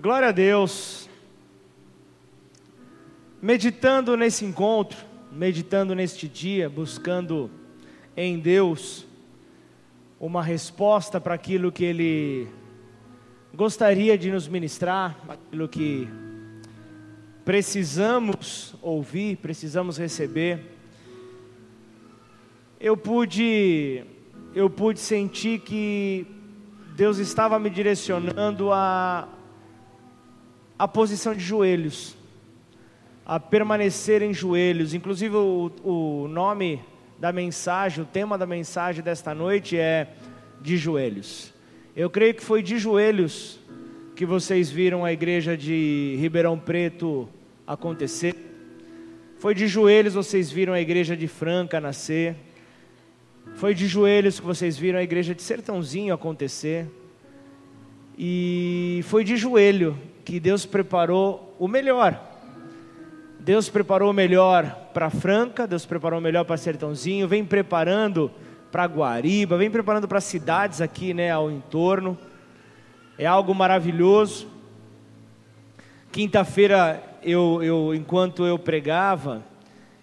Glória a Deus. Meditando nesse encontro, meditando neste dia, buscando em Deus uma resposta para aquilo que Ele gostaria de nos ministrar, aquilo que precisamos ouvir, precisamos receber. Eu pude, eu pude sentir que Deus estava me direcionando a a posição de joelhos, a permanecer em joelhos. Inclusive, o, o nome da mensagem, o tema da mensagem desta noite é de joelhos. Eu creio que foi de joelhos que vocês viram a igreja de Ribeirão Preto acontecer. Foi de joelhos vocês viram a igreja de Franca nascer. Foi de joelhos que vocês viram a igreja de Sertãozinho acontecer. E foi de joelho que Deus preparou o melhor. Deus preparou o melhor para Franca, Deus preparou o melhor para Sertãozinho, vem preparando para Guariba, vem preparando para cidades aqui, né, ao entorno. É algo maravilhoso. Quinta-feira, eu, eu, enquanto eu pregava,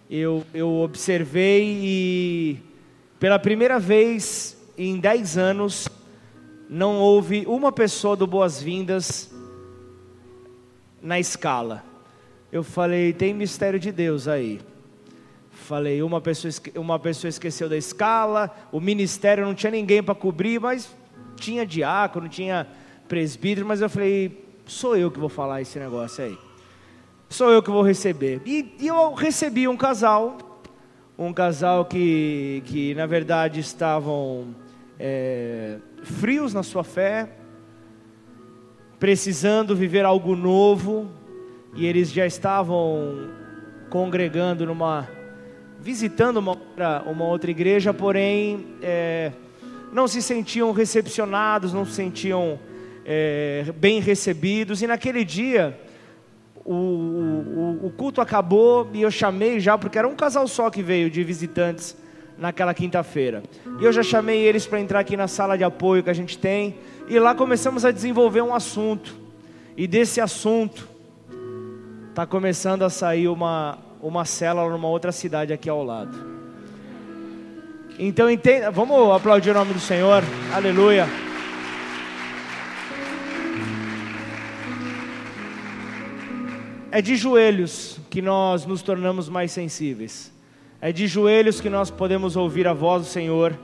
eu, eu observei e, pela primeira vez em dez anos, não houve uma pessoa do Boas-Vindas na escala. Eu falei, tem mistério de Deus aí. Falei, uma pessoa, uma pessoa esqueceu da escala, o ministério não tinha ninguém para cobrir, mas tinha diácono, tinha presbítero, mas eu falei, sou eu que vou falar esse negócio aí. Sou eu que vou receber. E, e eu recebi um casal, um casal que, que na verdade estavam é, frios na sua fé, precisando viver algo novo, e eles já estavam congregando numa, visitando uma outra, uma outra igreja, porém é, não se sentiam recepcionados, não se sentiam é, bem recebidos, e naquele dia o, o, o culto acabou e eu chamei já, porque era um casal só que veio de visitantes naquela quinta-feira. E eu já chamei eles para entrar aqui na sala de apoio que a gente tem, e lá começamos a desenvolver um assunto. E desse assunto está começando a sair uma, uma célula numa outra cidade aqui ao lado. Então entenda, vamos aplaudir o nome do Senhor. Aleluia. É de joelhos que nós nos tornamos mais sensíveis. É de joelhos que nós podemos ouvir a voz do Senhor.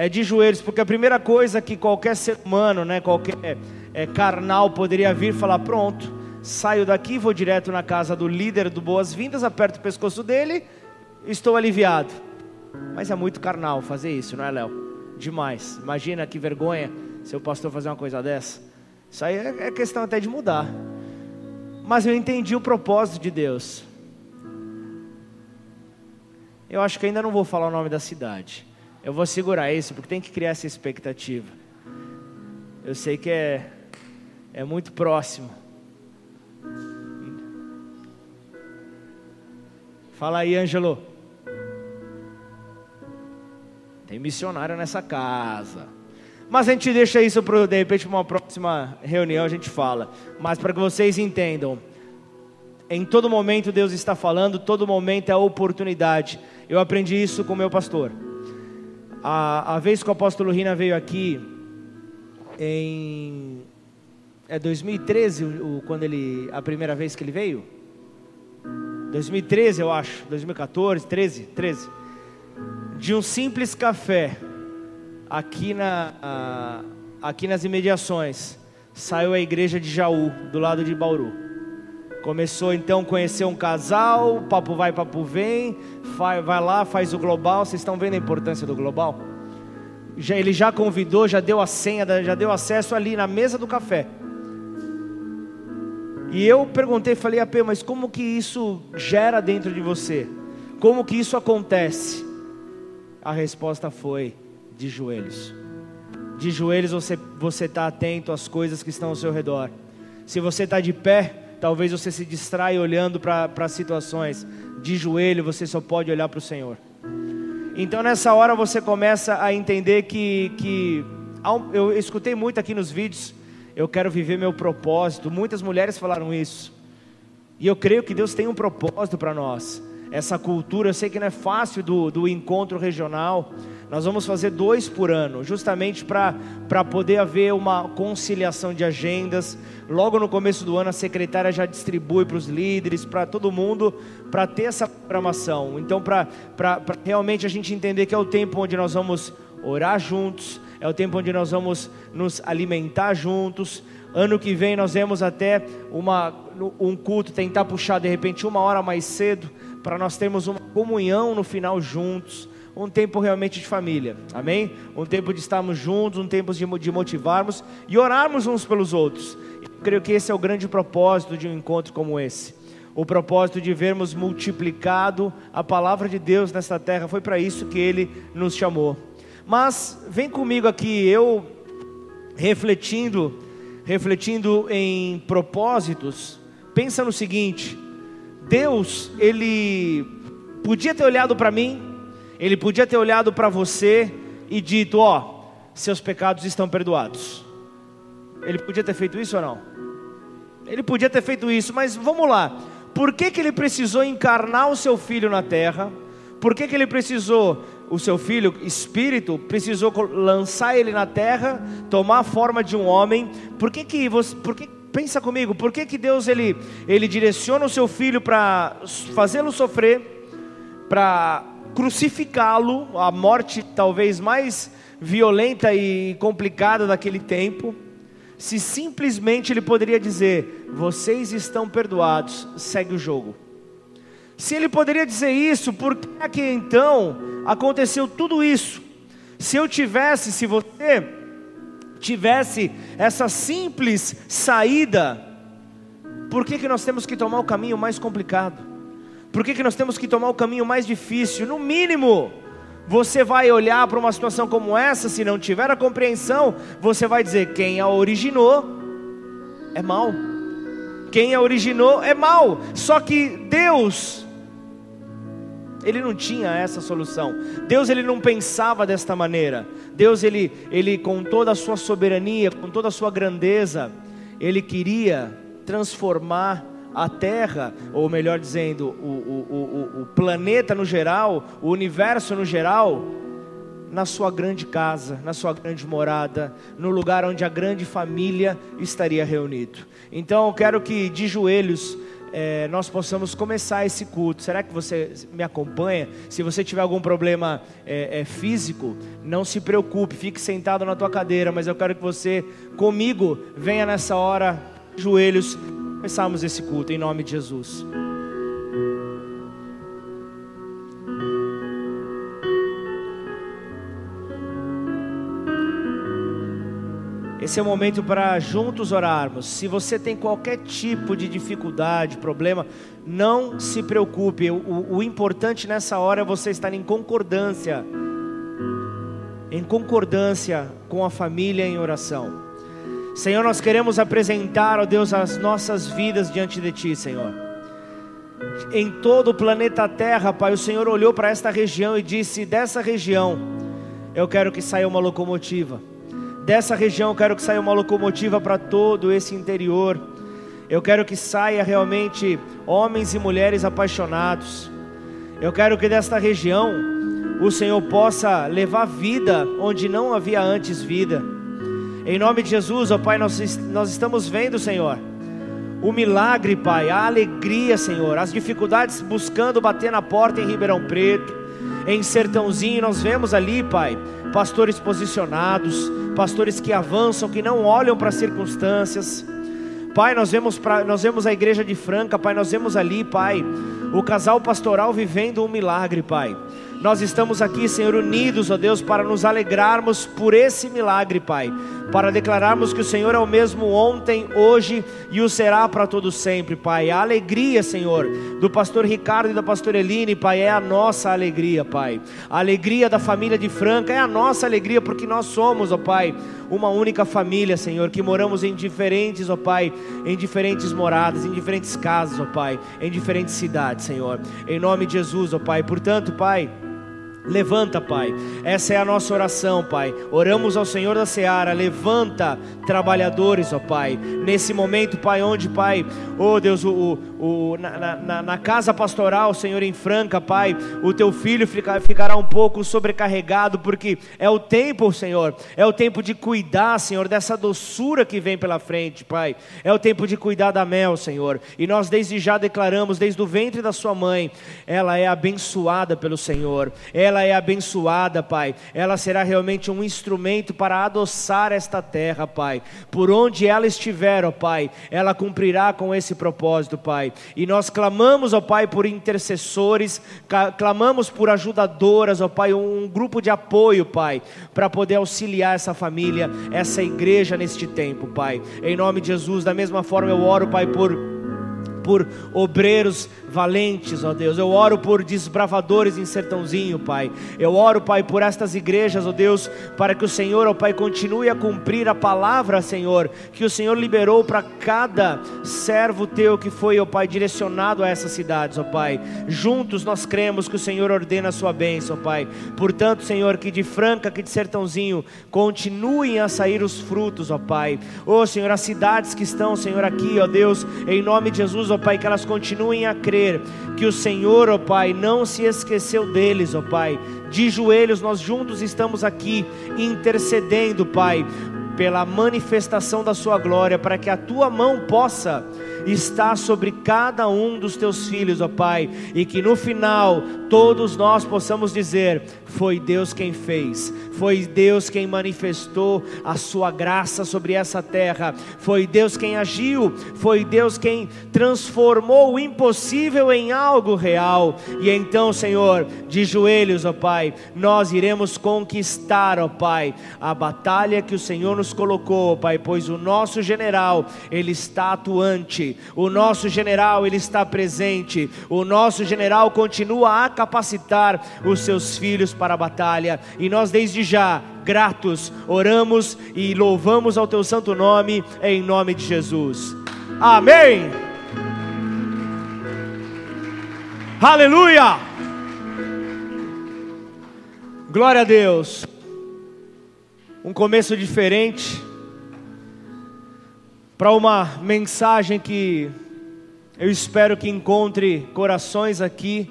É de joelhos, porque a primeira coisa que qualquer ser humano, né, qualquer é, carnal poderia vir falar: pronto, saio daqui, vou direto na casa do líder do Boas-Vindas, aperto o pescoço dele, estou aliviado. Mas é muito carnal fazer isso, não é, Léo? Demais. Imagina que vergonha se o pastor fazer uma coisa dessa. Isso aí é, é questão até de mudar. Mas eu entendi o propósito de Deus. Eu acho que ainda não vou falar o nome da cidade. Eu vou segurar isso porque tem que criar essa expectativa. Eu sei que é, é muito próximo. Fala aí, Ângelo. Tem missionário nessa casa. Mas a gente deixa isso para de repente uma próxima reunião a gente fala. Mas para que vocês entendam, em todo momento Deus está falando, todo momento é oportunidade. Eu aprendi isso com meu pastor. A, a vez que o apóstolo Rina veio aqui, em é 2013, o, quando ele a primeira vez que ele veio? 2013, eu acho, 2014, 13, 13. De um simples café aqui na a, aqui nas imediações, saiu a igreja de Jaú, do lado de Bauru. Começou então a conhecer um casal, papo vai, papo vem, vai, vai lá, faz o global. Vocês estão vendo a importância do global? Já, ele já convidou, já deu a senha, já deu acesso ali na mesa do café. E eu perguntei, falei, AP, mas como que isso gera dentro de você? Como que isso acontece? A resposta foi: de joelhos. De joelhos você está atento às coisas que estão ao seu redor. Se você está de pé, Talvez você se distraia olhando para situações. De joelho, você só pode olhar para o Senhor. Então nessa hora você começa a entender que, que eu escutei muito aqui nos vídeos. eu quero viver meu propósito. Muitas mulheres falaram isso. E eu creio que Deus tem um propósito para nós. Essa cultura, eu sei que não é fácil do, do encontro regional. Nós vamos fazer dois por ano, justamente para poder haver uma conciliação de agendas. Logo no começo do ano, a secretária já distribui para os líderes, para todo mundo, para ter essa programação. Então, para realmente a gente entender que é o tempo onde nós vamos orar juntos, é o tempo onde nós vamos nos alimentar juntos. Ano que vem nós vemos até uma, um culto, tentar puxar de repente uma hora mais cedo, para nós termos uma comunhão no final juntos. Um tempo realmente de família, amém? Um tempo de estarmos juntos, um tempo de, de motivarmos e orarmos uns pelos outros. Eu creio que esse é o grande propósito de um encontro como esse o propósito de vermos multiplicado a palavra de Deus nesta terra. Foi para isso que Ele nos chamou. Mas vem comigo aqui, eu refletindo, refletindo em propósitos, pensa no seguinte: Deus, ele podia ter olhado para mim, ele podia ter olhado para você e dito: ó, oh, seus pecados estão perdoados. Ele podia ter feito isso ou não? Ele podia ter feito isso, mas vamos lá. Por que, que ele precisou encarnar o seu filho na terra? Por que, que ele precisou o seu filho, espírito, precisou lançar ele na terra, tomar a forma de um homem. Por que que você, por que pensa comigo, por que que Deus ele ele direciona o seu filho para fazê-lo sofrer, para crucificá-lo, a morte talvez mais violenta e complicada daquele tempo? Se simplesmente ele poderia dizer: "Vocês estão perdoados, segue o jogo". Se ele poderia dizer isso, por que é que então aconteceu tudo isso? Se eu tivesse, se você tivesse essa simples saída, por que, que nós temos que tomar o caminho mais complicado? Por que, que nós temos que tomar o caminho mais difícil? No mínimo, você vai olhar para uma situação como essa, se não tiver a compreensão, você vai dizer: quem a originou é mal. Quem a originou é mal. Só que Deus, ele não tinha essa solução. Deus ele não pensava desta maneira. Deus ele, ele com toda a sua soberania, com toda a sua grandeza, ele queria transformar a Terra, ou melhor dizendo, o, o, o, o planeta no geral, o universo no geral, na sua grande casa, na sua grande morada, no lugar onde a grande família estaria reunido. Então eu quero que de joelhos é, nós possamos começar esse culto. Será que você me acompanha? Se você tiver algum problema é, é, físico, não se preocupe, fique sentado na tua cadeira, mas eu quero que você, comigo, venha nessa hora, joelhos, começarmos esse culto em nome de Jesus. Esse é o momento para juntos orarmos. Se você tem qualquer tipo de dificuldade, problema, não se preocupe. O, o, importante nessa hora é você estar em concordância, em concordância com a família em oração. Senhor, nós queremos apresentar, ó Deus, as nossas vidas diante de Ti, Senhor. Em todo o planeta Terra, Pai, o Senhor olhou para esta região e disse: dessa região, eu quero que saia uma locomotiva dessa região, eu quero que saia uma locomotiva para todo esse interior. Eu quero que saia realmente homens e mulheres apaixonados. Eu quero que desta região o Senhor possa levar vida onde não havia antes vida. Em nome de Jesus, ó Pai, nós, nós estamos vendo, Senhor, o milagre, Pai, a alegria, Senhor, as dificuldades buscando bater na porta em Ribeirão Preto, em Sertãozinho, nós vemos ali, Pai, pastores posicionados, pastores que avançam, que não olham para as circunstâncias. Pai, nós vemos, pra, nós vemos a igreja de Franca, Pai, nós vemos ali, Pai, o casal pastoral vivendo um milagre, Pai. Nós estamos aqui, Senhor, unidos, ó Deus, para nos alegrarmos por esse milagre, Pai. Para declararmos que o Senhor é o mesmo ontem, hoje e o será para todos sempre, Pai. A alegria, Senhor, do pastor Ricardo e da pastora Eline, Pai, é a nossa alegria, Pai. A alegria da família de Franca é a nossa alegria, porque nós somos, ó Pai, uma única família, Senhor, que moramos em diferentes, ó Pai, em diferentes moradas, em diferentes casas, ó Pai, em diferentes cidades, Senhor. Em nome de Jesus, ó Pai. Portanto, Pai. Levanta, Pai. Essa é a nossa oração, Pai. Oramos ao Senhor da Seara. Levanta trabalhadores, ó Pai. Nesse momento, Pai, onde, Pai, oh Deus, o, o, na, na, na, casa pastoral, Senhor, em Franca, Pai, o teu filho fica, ficará um pouco sobrecarregado, porque é o tempo, Senhor, é o tempo de cuidar, Senhor, dessa doçura que vem pela frente, Pai. É o tempo de cuidar da mel, Senhor. E nós desde já declaramos, desde o ventre da sua mãe, ela é abençoada pelo Senhor. Ela é abençoada, Pai. Ela será realmente um instrumento para adoçar esta terra, Pai. Por onde ela estiver, ó Pai, ela cumprirá com esse propósito, Pai. E nós clamamos, ó Pai, por intercessores, clamamos por ajudadoras, ó Pai, um grupo de apoio, Pai, para poder auxiliar essa família, essa igreja neste tempo, Pai. Em nome de Jesus, da mesma forma eu oro, Pai, por por obreiros valentes, ó Deus. Eu oro por desbravadores em sertãozinho, Pai. Eu oro, Pai, por estas igrejas, ó Deus, para que o Senhor, ó Pai, continue a cumprir a palavra, Senhor, que o Senhor liberou para cada servo teu que foi, ó Pai, direcionado a essas cidades, ó Pai. Juntos nós cremos que o Senhor ordena a sua bênção, Pai. Portanto, Senhor, que de Franca, que de sertãozinho, continuem a sair os frutos, ó Pai. Ó Senhor, as cidades que estão, Senhor, aqui, ó Deus, em nome de Jesus, ó Pai, que elas continuem a crer que o Senhor, ó Pai, não se esqueceu deles, ó Pai. De joelhos, nós juntos estamos aqui intercedendo, Pai, pela manifestação da Sua glória, para que a Tua mão possa estar sobre cada um dos Teus filhos, ó Pai, e que no final todos nós possamos dizer: foi Deus quem fez, foi Deus quem manifestou a sua graça sobre essa terra, foi Deus quem agiu, foi Deus quem transformou o impossível em algo real. E então, Senhor, de joelhos, ó Pai, nós iremos conquistar, ó Pai, a batalha que o Senhor nos colocou, ó Pai, pois o nosso general, ele está atuante, o nosso general, ele está presente, o nosso general continua a capacitar os seus filhos para a batalha, e nós desde já, gratos, oramos e louvamos ao teu santo nome, em nome de Jesus. Amém. Aleluia! Glória a Deus. Um começo diferente para uma mensagem que eu espero que encontre corações aqui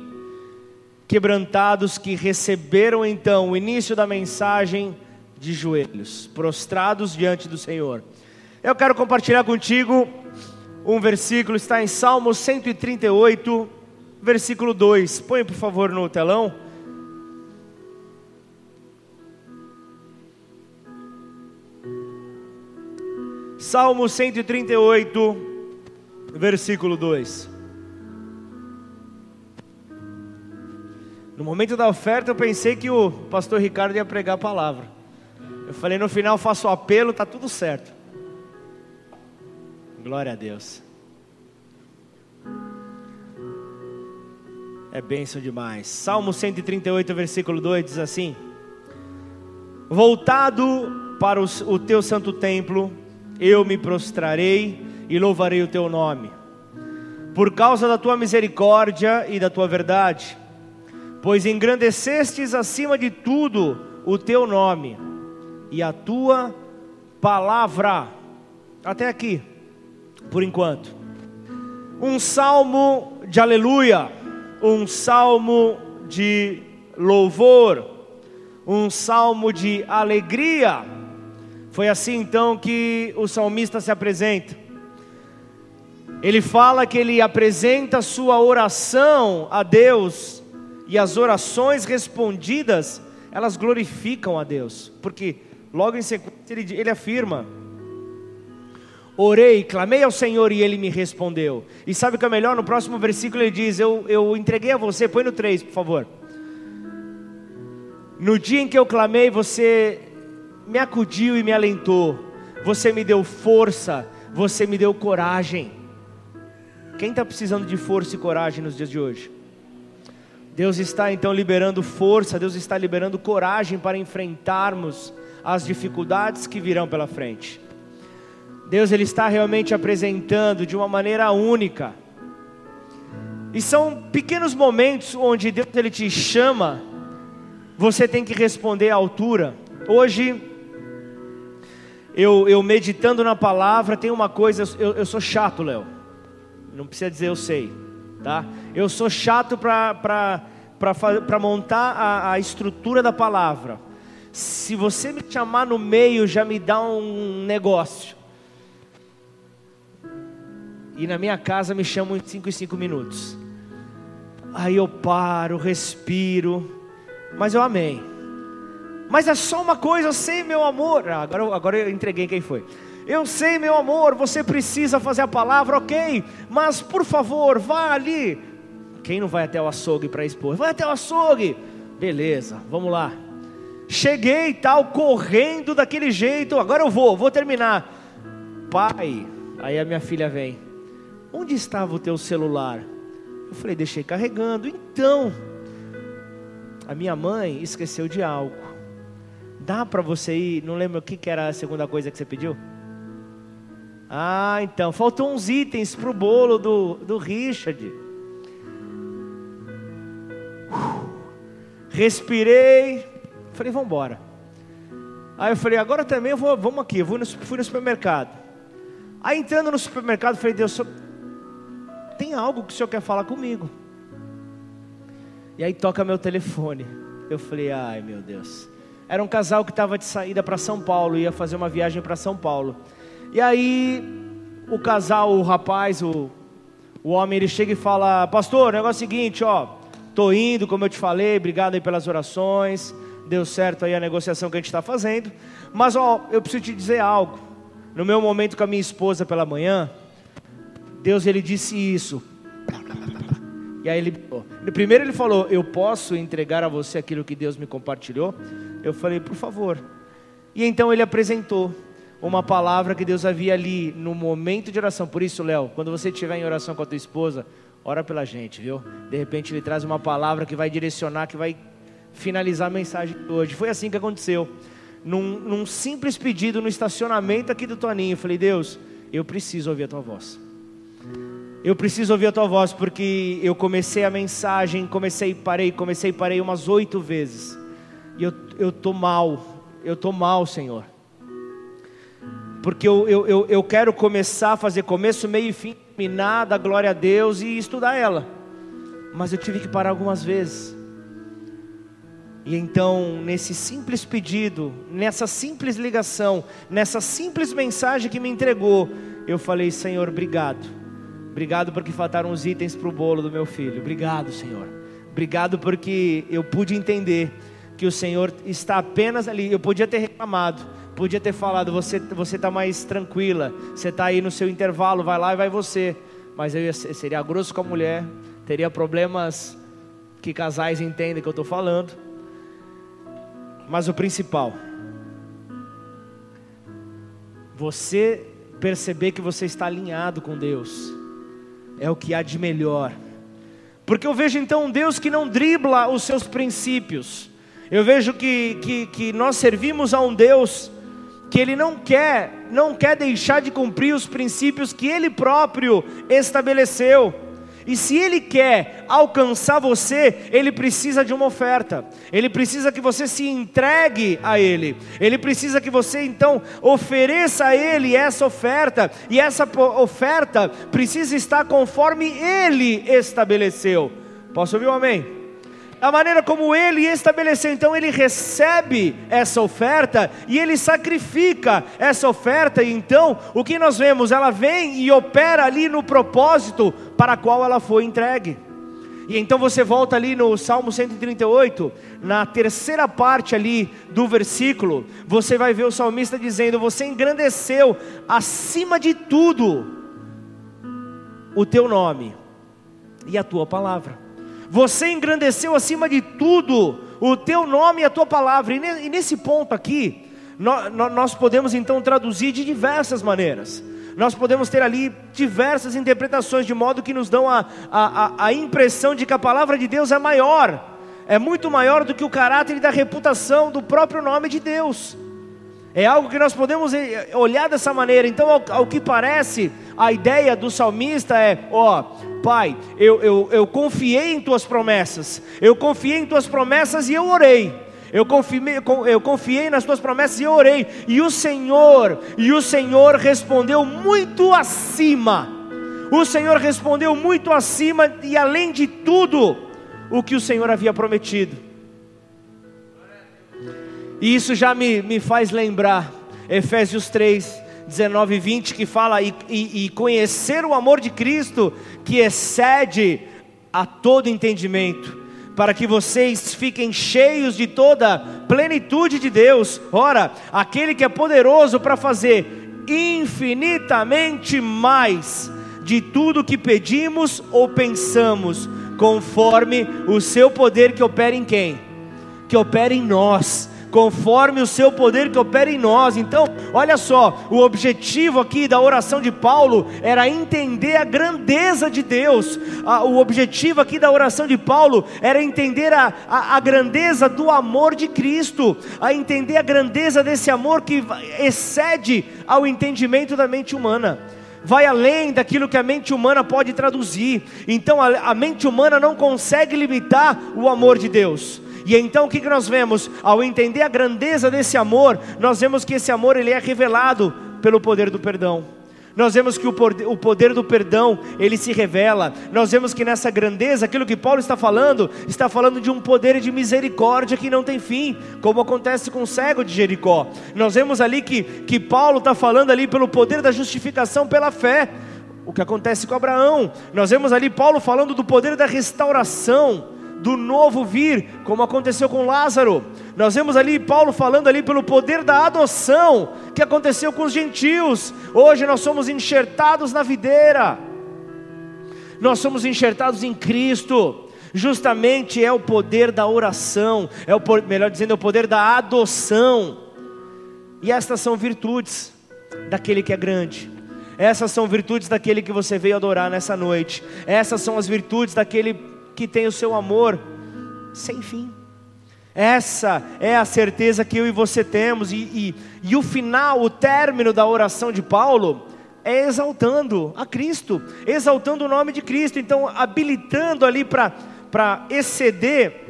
quebrantados que receberam então o início da mensagem de joelhos, prostrados diante do Senhor. Eu quero compartilhar contigo um versículo, está em Salmo 138, versículo 2. Põe por favor no telão. Salmo 138, versículo 2. No momento da oferta, eu pensei que o pastor Ricardo ia pregar a palavra. Eu falei, no final faço o apelo, tá tudo certo. Glória a Deus. É bênção demais. Salmo 138, versículo 2 diz assim: Voltado para o teu santo templo, eu me prostrarei e louvarei o teu nome, por causa da tua misericórdia e da tua verdade pois engrandecestes acima de tudo o teu nome e a tua palavra. Até aqui, por enquanto. Um salmo de aleluia, um salmo de louvor, um salmo de alegria. Foi assim então que o salmista se apresenta. Ele fala que ele apresenta sua oração a Deus e as orações respondidas, elas glorificam a Deus, porque logo em sequência ele, ele afirma: Orei, clamei ao Senhor e ele me respondeu. E sabe o que é melhor? No próximo versículo ele diz: Eu, eu entreguei a você, põe no 3, por favor. No dia em que eu clamei, você me acudiu e me alentou, você me deu força, você me deu coragem. Quem está precisando de força e coragem nos dias de hoje? Deus está então liberando força, Deus está liberando coragem para enfrentarmos as dificuldades que virão pela frente. Deus ele está realmente apresentando de uma maneira única. E são pequenos momentos onde Deus ele te chama você tem que responder à altura. Hoje, eu, eu meditando na palavra, tem uma coisa, eu, eu sou chato, Léo. Não precisa dizer eu sei, tá? Eu sou chato para montar a, a estrutura da palavra. Se você me chamar no meio, já me dá um negócio. E na minha casa me chamam em 5 e 5 minutos. Aí eu paro, respiro, mas eu amei. Mas é só uma coisa, eu sei, meu amor. Ah, agora, agora eu entreguei quem foi. Eu sei, meu amor, você precisa fazer a palavra, ok, mas por favor, vá ali. Quem não vai até o açougue para expor? Vai até o açougue. Beleza, vamos lá. Cheguei tal, correndo daquele jeito, agora eu vou, vou terminar. Pai, aí a minha filha vem. Onde estava o teu celular? Eu falei, deixei carregando. Então, a minha mãe esqueceu de algo. Dá para você ir? Não lembro o que, que era a segunda coisa que você pediu? Ah, então, faltam uns itens para o bolo do, do Richard. respirei, falei, vamos embora. Aí eu falei, agora também eu vou, vamos aqui, eu fui no supermercado. Aí entrando no supermercado, falei, Deus, tem algo que o senhor quer falar comigo? E aí toca meu telefone. Eu falei, ai meu Deus. Era um casal que estava de saída para São Paulo, ia fazer uma viagem para São Paulo. E aí o casal, o rapaz, o, o homem, ele chega e fala: Pastor, o negócio é o seguinte, ó, tô indo, como eu te falei, obrigado aí pelas orações, deu certo aí a negociação que a gente está fazendo. Mas ó, eu preciso te dizer algo. No meu momento com a minha esposa pela manhã, Deus ele disse isso. E aí ele, primeiro ele falou: "Eu posso entregar a você aquilo que Deus me compartilhou?" Eu falei: "Por favor". E então ele apresentou uma palavra que Deus havia ali no momento de oração. Por isso, Léo, quando você estiver em oração com a tua esposa, ora pela gente, viu? De repente ele traz uma palavra que vai direcionar, que vai finalizar a mensagem de hoje. Foi assim que aconteceu. Num, num simples pedido no estacionamento aqui do Toninho, eu falei: "Deus, eu preciso ouvir a tua voz". Eu preciso ouvir a tua voz porque eu comecei a mensagem, comecei parei, comecei parei umas oito vezes. E eu, tô mal, eu tô mal, Senhor. Porque eu, eu, eu, eu quero começar a fazer começo, meio e fim, terminar, dar glória a Deus e estudar ela. Mas eu tive que parar algumas vezes. E então, nesse simples pedido, nessa simples ligação, nessa simples mensagem que me entregou, eu falei: Senhor, obrigado Obrigado porque faltaram os itens para o bolo do meu filho. Obrigado, Senhor. Obrigado porque eu pude entender que o Senhor está apenas ali. Eu podia ter reclamado, podia ter falado: você você está mais tranquila, você está aí no seu intervalo, vai lá e vai você. Mas eu ia, seria grosso com a mulher, teria problemas que casais entendem que eu estou falando. Mas o principal, você perceber que você está alinhado com Deus é o que há de melhor. Porque eu vejo então um Deus que não dribla os seus princípios. Eu vejo que, que, que nós servimos a um Deus que Ele não quer, não quer deixar de cumprir os princípios que Ele próprio estabeleceu. E se Ele quer alcançar você, Ele precisa de uma oferta. Ele precisa que você se entregue a Ele. Ele precisa que você então ofereça a Ele essa oferta. E essa oferta precisa estar conforme Ele estabeleceu. Posso ouvir um amém? A maneira como ele estabeleceu. Então ele recebe essa oferta e ele sacrifica essa oferta. E então o que nós vemos? Ela vem e opera ali no propósito para qual ela foi entregue. E então você volta ali no Salmo 138, na terceira parte ali do versículo, você vai ver o salmista dizendo: Você engrandeceu acima de tudo o teu nome e a tua palavra. Você engrandeceu acima de tudo o teu nome e a tua palavra. E nesse ponto aqui, nós podemos então traduzir de diversas maneiras. Nós podemos ter ali diversas interpretações, de modo que nos dão a, a, a impressão de que a palavra de Deus é maior, é muito maior do que o caráter e da reputação do próprio nome de Deus. É algo que nós podemos eh, olhar dessa maneira. Então, ao, ao que parece, a ideia do salmista é: ó, Pai, eu, eu, eu confiei em tuas promessas, eu confiei em tuas promessas e eu orei. Eu confiei, eu confiei nas tuas promessas e eu orei. E o Senhor, e o Senhor respondeu muito acima. O Senhor respondeu muito acima e além de tudo o que o Senhor havia prometido. E isso já me, me faz lembrar Efésios 3, 19 e 20, que fala: e, e, e conhecer o amor de Cristo, que excede a todo entendimento, para que vocês fiquem cheios de toda plenitude de Deus. Ora, aquele que é poderoso para fazer infinitamente mais de tudo que pedimos ou pensamos, conforme o seu poder que opera em quem? Que opera em nós conforme o seu poder que opera em nós. Então, olha só, o objetivo aqui da oração de Paulo era entender a grandeza de Deus. O objetivo aqui da oração de Paulo era entender a, a, a grandeza do amor de Cristo, a entender a grandeza desse amor que excede ao entendimento da mente humana vai além daquilo que a mente humana pode traduzir. Então a, a, mente humana não consegue limitar o amor de Deus. E então o que, nós vemos? Ao entender a grandeza desse amor, nós vemos que esse amor ele é revelado pelo poder do perdão. Nós vemos que o poder do perdão, ele se revela. Nós vemos que nessa grandeza, aquilo que Paulo está falando, está falando de um poder de misericórdia que não tem fim, como acontece com o cego de Jericó. Nós vemos ali que, que Paulo está falando ali pelo poder da justificação pela fé, o que acontece com Abraão. Nós vemos ali Paulo falando do poder da restauração do novo vir, como aconteceu com Lázaro. Nós vemos ali Paulo falando ali pelo poder da adoção que aconteceu com os gentios. Hoje nós somos enxertados na videira. Nós somos enxertados em Cristo. Justamente é o poder da oração, é o melhor dizendo, é o poder da adoção. E estas são virtudes daquele que é grande. Essas são virtudes daquele que você veio adorar nessa noite. Essas são as virtudes daquele que tem o seu amor sem fim. Essa é a certeza que eu e você temos, e, e, e o final, o término da oração de Paulo, é exaltando a Cristo, exaltando o nome de Cristo, então habilitando ali para exceder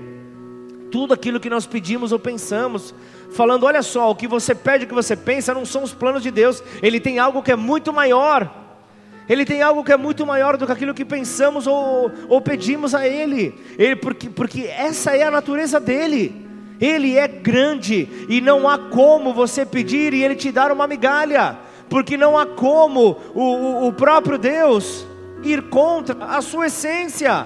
tudo aquilo que nós pedimos ou pensamos, falando: olha só, o que você pede, o que você pensa, não são os planos de Deus, Ele tem algo que é muito maior. Ele tem algo que é muito maior do que aquilo que pensamos ou, ou pedimos a Ele. Ele porque, porque essa é a natureza dele. Ele é grande e não há como você pedir e Ele te dar uma migalha, porque não há como o, o, o próprio Deus ir contra a sua essência.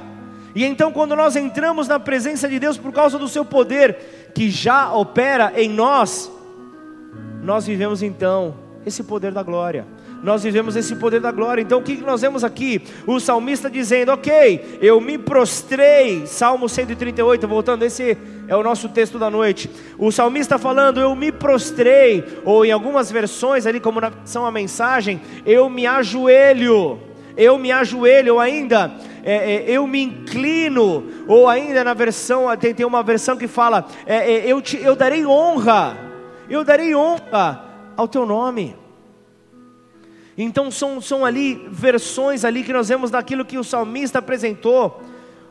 E então, quando nós entramos na presença de Deus por causa do seu poder que já opera em nós, nós vivemos então esse poder da glória nós vivemos esse poder da glória. Então o que nós vemos aqui? O salmista dizendo: Ok, eu me prostrei. Salmo 138, voltando, esse é o nosso texto da noite. O salmista falando: Eu me prostrei, ou em algumas versões, ali como na versão a mensagem, eu me ajoelho. Eu me ajoelho, ou ainda é, é, eu me inclino, ou ainda na versão, tem, tem uma versão que fala: é, é eu, te, eu darei honra, eu darei honra ao teu nome. Então são, são ali versões ali que nós vemos daquilo que o salmista apresentou.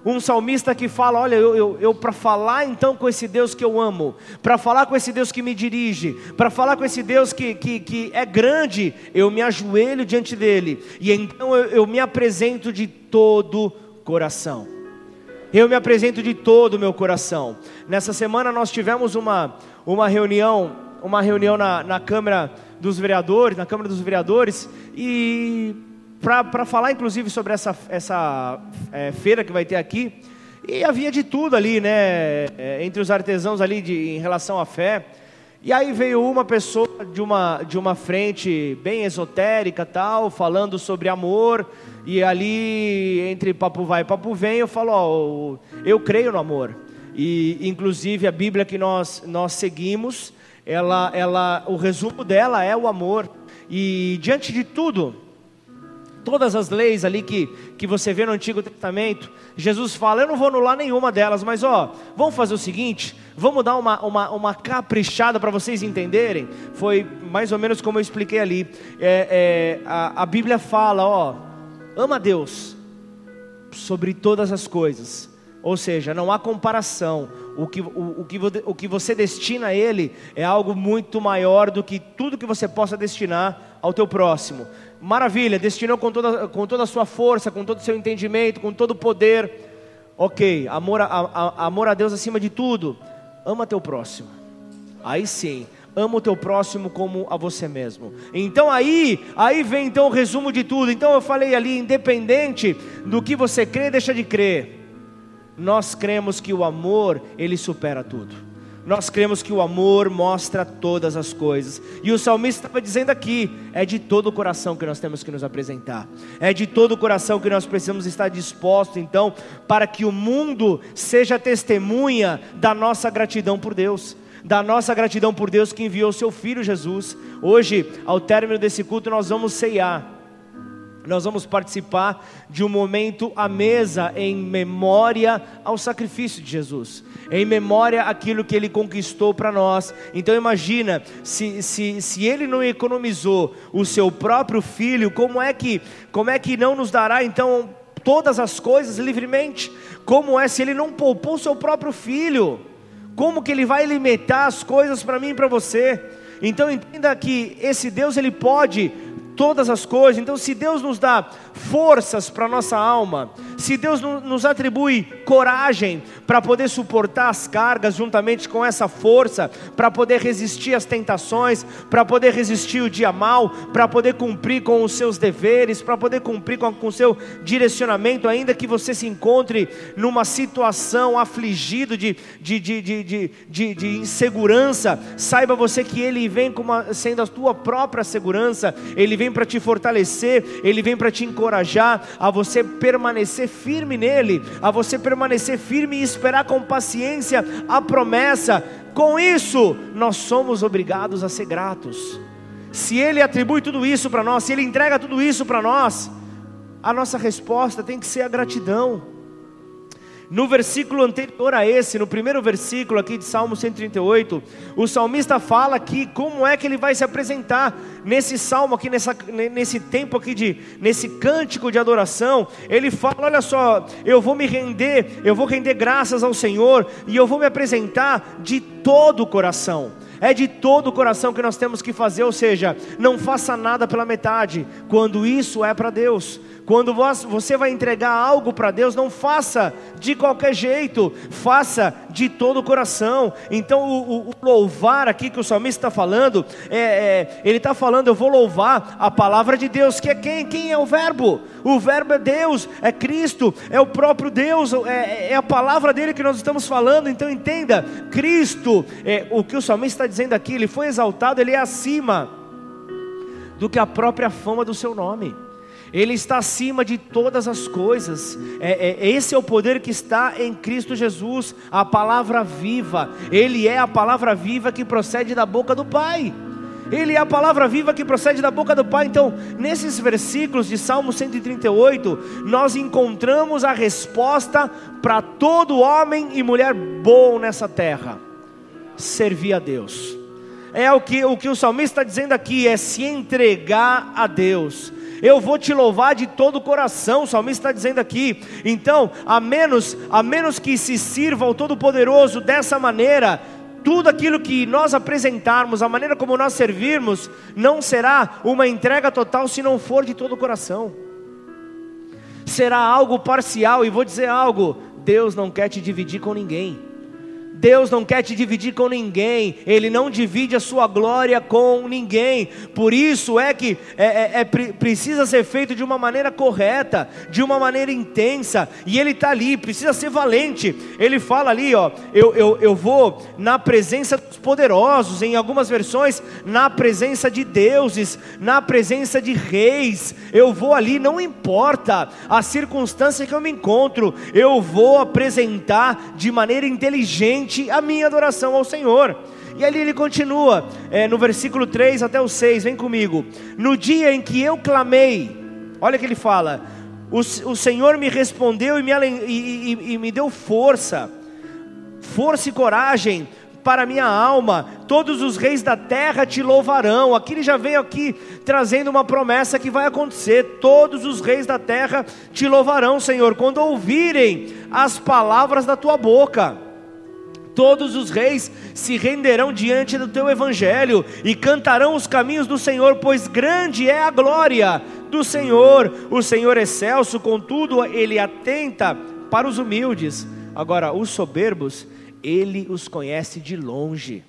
Um salmista que fala: Olha, eu, eu, eu para falar então com esse Deus que eu amo, para falar com esse Deus que me dirige, para falar com esse Deus que, que, que é grande, eu me ajoelho diante dele, e então eu, eu me apresento de todo coração. Eu me apresento de todo o meu coração. Nessa semana nós tivemos uma, uma reunião, uma reunião na, na Câmara dos vereadores, na Câmara dos Vereadores, e para falar inclusive sobre essa, essa é, feira que vai ter aqui, e havia de tudo ali, né, é, entre os artesãos ali de, em relação à fé. E aí veio uma pessoa de uma, de uma frente bem esotérica tal, falando sobre amor, e ali entre papo vai e papo vem, eu falo, ó, eu creio no amor. E inclusive a Bíblia que nós, nós seguimos, ela, ela, o resumo dela é o amor. E diante de tudo, todas as leis ali que, que você vê no Antigo Testamento, Jesus fala: Eu não vou anular nenhuma delas, mas ó, vamos fazer o seguinte, vamos dar uma, uma, uma caprichada para vocês entenderem. Foi mais ou menos como eu expliquei ali. É, é, a, a Bíblia fala: ó, ama Deus sobre todas as coisas, Ou seja, não há comparação. O que, o, o, que, o que você destina a Ele é algo muito maior do que tudo que você possa destinar ao teu próximo. Maravilha, destinou com toda, com toda a sua força, com todo o seu entendimento, com todo o poder. Ok, amor a, a, amor a Deus acima de tudo. Ama teu próximo. Aí sim, ama o teu próximo como a você mesmo. Então aí, aí vem então o resumo de tudo. Então eu falei ali, independente do que você crê, deixa de crer nós cremos que o amor, ele supera tudo. Nós cremos que o amor mostra todas as coisas. E o salmista estava dizendo aqui: é de todo o coração que nós temos que nos apresentar. É de todo o coração que nós precisamos estar dispostos, então, para que o mundo seja testemunha da nossa gratidão por Deus da nossa gratidão por Deus que enviou seu filho Jesus. Hoje, ao término desse culto, nós vamos ceiar nós vamos participar de um momento à mesa em memória ao sacrifício de Jesus, em memória aquilo que ele conquistou para nós. Então imagina, se, se, se ele não economizou o seu próprio filho, como é que, como é que não nos dará então todas as coisas livremente? Como é se ele não poupou o seu próprio filho? Como que ele vai limitar as coisas para mim e para você? Então entenda que esse Deus ele pode todas as coisas. Então, se Deus nos dá forças para nossa alma, se Deus nos atribui coragem para poder suportar as cargas juntamente com essa força, para poder resistir às tentações, para poder resistir o dia mal, para poder cumprir com os seus deveres, para poder cumprir com, o seu direcionamento, ainda que você se encontre numa situação afligido de, de, de, de, de, insegurança, saiba você que Ele vem como sendo a tua própria segurança, Ele vem para te fortalecer, ele vem para te encorajar a você permanecer firme nele, a você permanecer firme e esperar com paciência a promessa. Com isso, nós somos obrigados a ser gratos. Se ele atribui tudo isso para nós, se ele entrega tudo isso para nós, a nossa resposta tem que ser a gratidão. No versículo anterior a esse, no primeiro versículo aqui de Salmo 138, o salmista fala aqui como é que ele vai se apresentar nesse salmo aqui, nessa, nesse tempo aqui de, nesse cântico de adoração. Ele fala: olha só, eu vou me render, eu vou render graças ao Senhor e eu vou me apresentar de todo o coração. É de todo o coração que nós temos que fazer, ou seja, não faça nada pela metade, quando isso é para Deus. Quando você vai entregar algo para Deus, não faça de qualquer jeito, faça de todo o coração. Então, o, o, o louvar aqui que o salmista está falando, é, é, ele está falando, eu vou louvar a palavra de Deus, que é quem? Quem é o Verbo? O Verbo é Deus, é Cristo, é o próprio Deus, é, é a palavra dele que nós estamos falando. Então, entenda: Cristo, é, o que o salmista está dizendo aqui, ele foi exaltado, ele é acima do que a própria fama do seu nome. Ele está acima de todas as coisas. É, é, esse é o poder que está em Cristo Jesus, a palavra viva. Ele é a palavra viva que procede da boca do Pai. Ele é a palavra viva que procede da boca do Pai. Então, nesses versículos de Salmo 138, nós encontramos a resposta para todo homem e mulher bom nessa terra: servir a Deus. É o que o, que o salmista está dizendo aqui: é se entregar a Deus eu vou te louvar de todo o coração, o salmista está dizendo aqui. Então, a menos, a menos que se sirva ao Todo-Poderoso dessa maneira, tudo aquilo que nós apresentarmos, a maneira como nós servirmos, não será uma entrega total se não for de todo o coração. Será algo parcial, e vou dizer algo: Deus não quer te dividir com ninguém. Deus não quer te dividir com ninguém, Ele não divide a sua glória com ninguém, por isso é que é, é, é precisa ser feito de uma maneira correta, de uma maneira intensa, e Ele está ali, precisa ser valente. Ele fala ali, ó, eu, eu, eu vou na presença dos poderosos, em algumas versões, na presença de deuses, na presença de reis, eu vou ali, não importa a circunstância que eu me encontro, eu vou apresentar de maneira inteligente a minha adoração ao Senhor. E ali ele continua, é, no versículo 3 até o 6, vem comigo. No dia em que eu clamei, olha que ele fala: o, o Senhor me respondeu e me, e, e, e me deu força, força e coragem para minha alma, todos os reis da terra te louvarão. Aqui ele já veio aqui trazendo uma promessa que vai acontecer: todos os reis da terra te louvarão, Senhor, quando ouvirem as palavras da tua boca. Todos os reis se renderão diante do teu evangelho e cantarão os caminhos do Senhor, pois grande é a glória do Senhor. O Senhor é excelso, contudo, ele atenta para os humildes. Agora, os soberbos, ele os conhece de longe.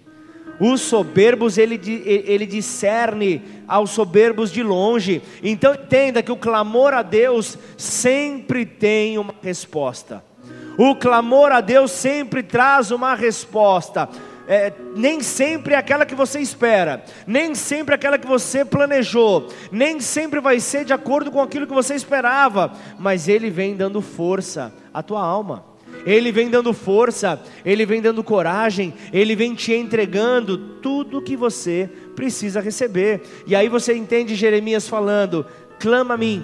Os soberbos ele, ele discerne aos soberbos de longe. Então entenda que o clamor a Deus sempre tem uma resposta. O clamor a Deus sempre traz uma resposta. É, nem sempre é aquela que você espera, nem sempre é aquela que você planejou, nem sempre vai ser de acordo com aquilo que você esperava, mas Ele vem dando força à tua alma. Ele vem dando força, Ele vem dando coragem, Ele vem te entregando tudo que você precisa receber. E aí você entende Jeremias falando: clama a mim,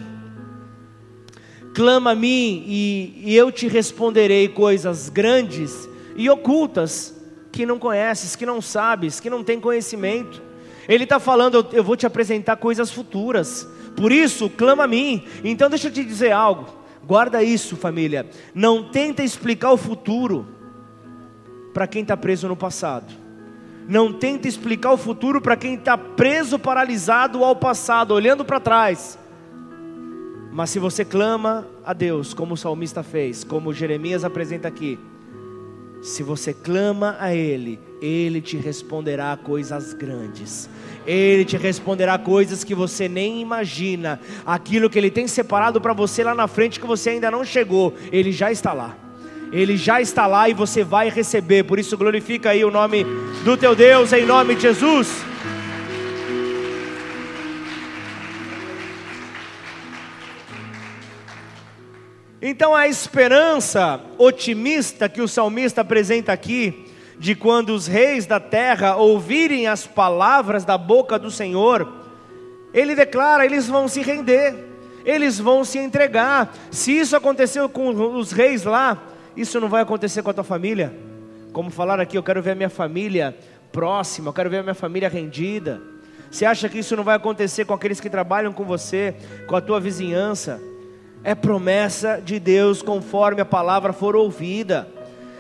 clama a mim, e, eu te responderei coisas grandes e ocultas que não conheces, que não sabes, que não tem conhecimento. Ele está falando: eu, eu vou te apresentar coisas futuras, por isso clama a mim. Então deixa eu te dizer algo. Guarda isso, família. Não tenta explicar o futuro para quem está preso no passado. Não tenta explicar o futuro para quem está preso, paralisado ao passado, olhando para trás. Mas se você clama a Deus, como o salmista fez, como Jeremias apresenta aqui, se você clama a Ele, Ele te responderá coisas grandes. Ele te responderá coisas que você nem imagina. Aquilo que Ele tem separado para você lá na frente que você ainda não chegou, Ele já está lá. Ele já está lá e você vai receber. Por isso glorifica aí o nome do teu Deus em nome de Jesus. Então a esperança otimista que o salmista apresenta aqui de quando os reis da terra ouvirem as palavras da boca do Senhor, ele declara: eles vão se render, eles vão se entregar. Se isso aconteceu com os reis lá, isso não vai acontecer com a tua família. Como falar aqui, eu quero ver a minha família próxima, eu quero ver a minha família rendida. Você acha que isso não vai acontecer com aqueles que trabalham com você, com a tua vizinhança? É promessa de Deus conforme a palavra for ouvida.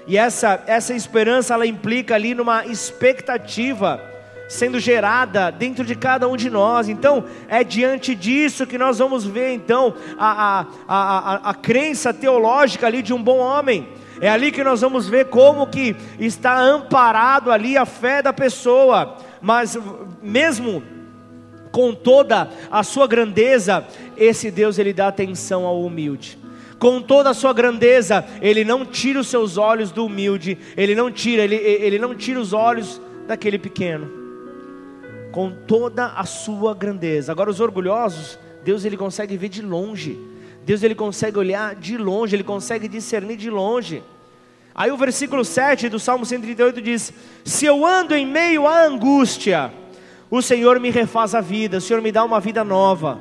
E essa, essa esperança ela implica ali numa expectativa sendo gerada dentro de cada um de nós. Então, é diante disso que nós vamos ver então a, a, a, a, crença teológica ali de um bom homem. É ali que nós vamos ver como que está amparado ali a fé da pessoa. Mas mesmo com toda a sua grandeza, esse Deus ele dá atenção ao humilde com toda a sua grandeza, ele não tira os seus olhos do humilde, ele não tira, ele, ele não tira os olhos daquele pequeno. Com toda a sua grandeza. Agora os orgulhosos, Deus ele consegue ver de longe. Deus ele consegue olhar de longe, ele consegue discernir de longe. Aí o versículo 7 do Salmo 138 diz: Se eu ando em meio à angústia, o Senhor me refaz a vida, o Senhor me dá uma vida nova.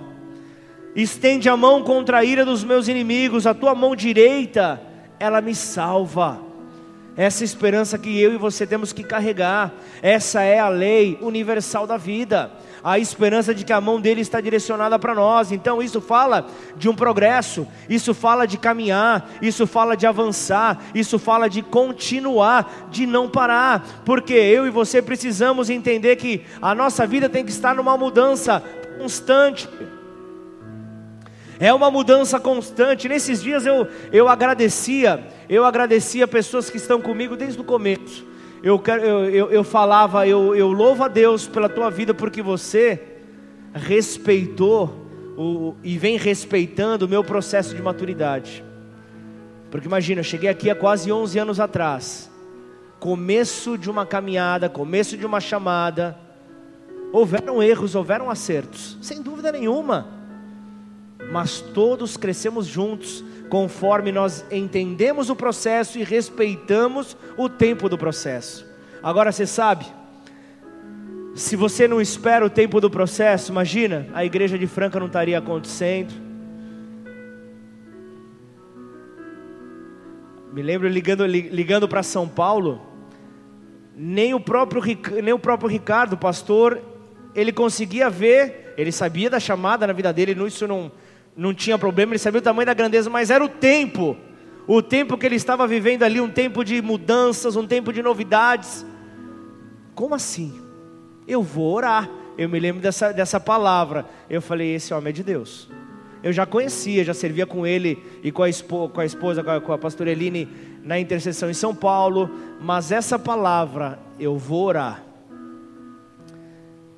Estende a mão contra a ira dos meus inimigos, a tua mão direita, ela me salva. Essa esperança que eu e você temos que carregar, essa é a lei universal da vida, a esperança de que a mão dele está direcionada para nós. Então, isso fala de um progresso, isso fala de caminhar, isso fala de avançar, isso fala de continuar, de não parar, porque eu e você precisamos entender que a nossa vida tem que estar numa mudança constante. É uma mudança constante. Nesses dias eu, eu agradecia, eu agradecia pessoas que estão comigo desde o começo. Eu, eu, eu, eu falava, eu, eu louvo a Deus pela tua vida, porque você respeitou o, e vem respeitando o meu processo de maturidade. Porque imagina, eu cheguei aqui há quase 11 anos atrás, começo de uma caminhada, começo de uma chamada. Houveram erros, houveram acertos, sem dúvida nenhuma mas todos crescemos juntos, conforme nós entendemos o processo e respeitamos o tempo do processo. Agora você sabe, se você não espera o tempo do processo, imagina, a igreja de Franca não estaria acontecendo. Me lembro ligando, ligando para São Paulo, nem o próprio, nem o próprio Ricardo, pastor, ele conseguia ver, ele sabia da chamada na vida dele, isso não, não tinha problema, ele sabia o tamanho da grandeza, mas era o tempo, o tempo que ele estava vivendo ali, um tempo de mudanças, um tempo de novidades. Como assim? Eu vou orar. Eu me lembro dessa, dessa palavra. Eu falei: esse homem é de Deus. Eu já conhecia, já servia com ele e com a, esposa, com a esposa, com a, com a pastora Eline na intercessão em São Paulo, mas essa palavra, eu vou orar,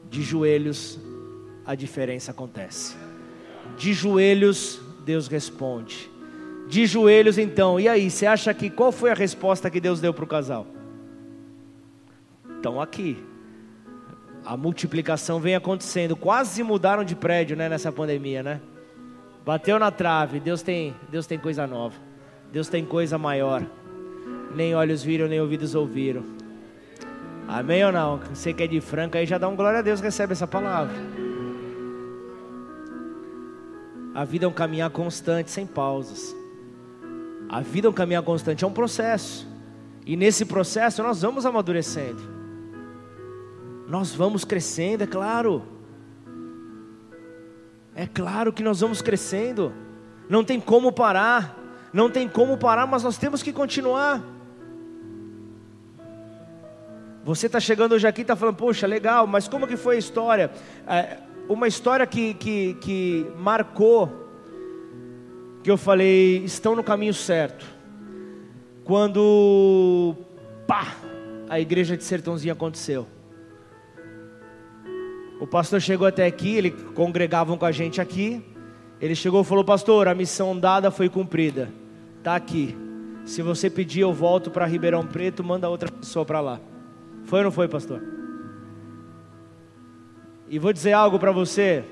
de joelhos a diferença acontece. De joelhos, Deus responde. De joelhos, então, e aí, você acha que qual foi a resposta que Deus deu para o casal? Estão aqui. A multiplicação vem acontecendo. Quase mudaram de prédio, né, nessa pandemia, né? Bateu na trave. Deus tem, Deus tem coisa nova. Deus tem coisa maior nem olhos viram, nem ouvidos ouviram. Amém ou não? Você que é de Franca aí já dá um glória a Deus, recebe essa palavra. A vida é um caminhar constante, sem pausas. A vida é um caminhar constante, é um processo. E nesse processo nós vamos amadurecendo. Nós vamos crescendo, é claro. É claro que nós vamos crescendo. Não tem como parar. Não tem como parar, mas nós temos que continuar. Você está chegando hoje aqui e está falando, poxa, legal, mas como que foi a história? É, uma história que, que, que marcou, que eu falei, estão no caminho certo. Quando, pá, a igreja de Sertãozinho aconteceu. O pastor chegou até aqui, ele congregavam com a gente aqui. Ele chegou e falou: Pastor, a missão dada foi cumprida. Está aqui. Se você pedir, eu volto para Ribeirão Preto, manda outra pessoa para lá. Foi ou não foi, pastor? E vou dizer algo para você.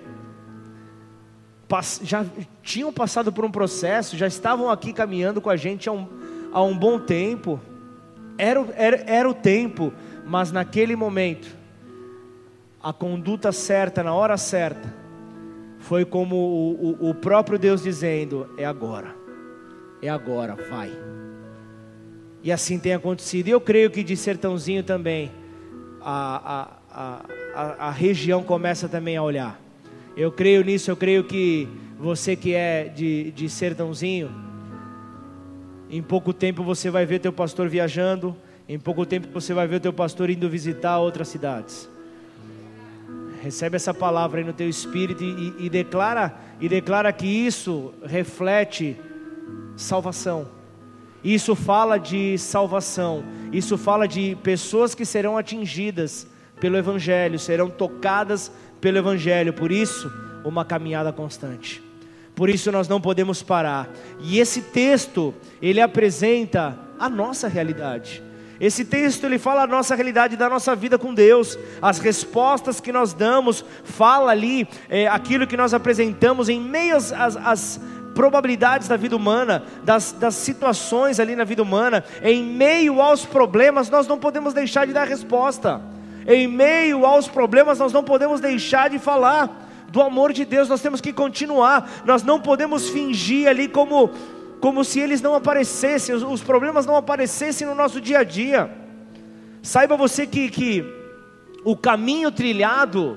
Já tinham passado por um processo, já estavam aqui caminhando com a gente há um, há um bom tempo. Era, era, era o tempo, mas naquele momento, a conduta certa, na hora certa, foi como o, o, o próprio Deus dizendo: é agora, é agora, vai. E assim tem acontecido. E eu creio que de Sertãozinho também, a, a, a, a, região começa também a olhar. Eu creio nisso, eu creio que você que é de, de Sertãozinho, em pouco tempo você vai ver teu pastor viajando, em pouco tempo você vai ver teu pastor indo visitar outras cidades. Recebe essa palavra aí no teu espírito e, e declara e declara que isso reflete salvação. Isso fala de salvação, isso fala de pessoas que serão atingidas pelo Evangelho, serão tocadas pelo Evangelho, por isso, uma caminhada constante. Por isso nós não podemos parar. E esse texto, ele apresenta a nossa realidade. Esse texto ele fala a nossa realidade da nossa vida com Deus, as respostas que nós damos, fala ali é, aquilo que nós apresentamos em meio às, às, às probabilidades da vida humana, das, das situações ali na vida humana, em meio aos problemas, nós não podemos deixar de dar resposta. Em meio aos problemas, nós não podemos deixar de falar do amor de Deus, nós temos que continuar, nós não podemos fingir ali como, como se eles não aparecessem, os, problemas não aparecessem no nosso dia a dia. Saiba você que, que o caminho trilhado,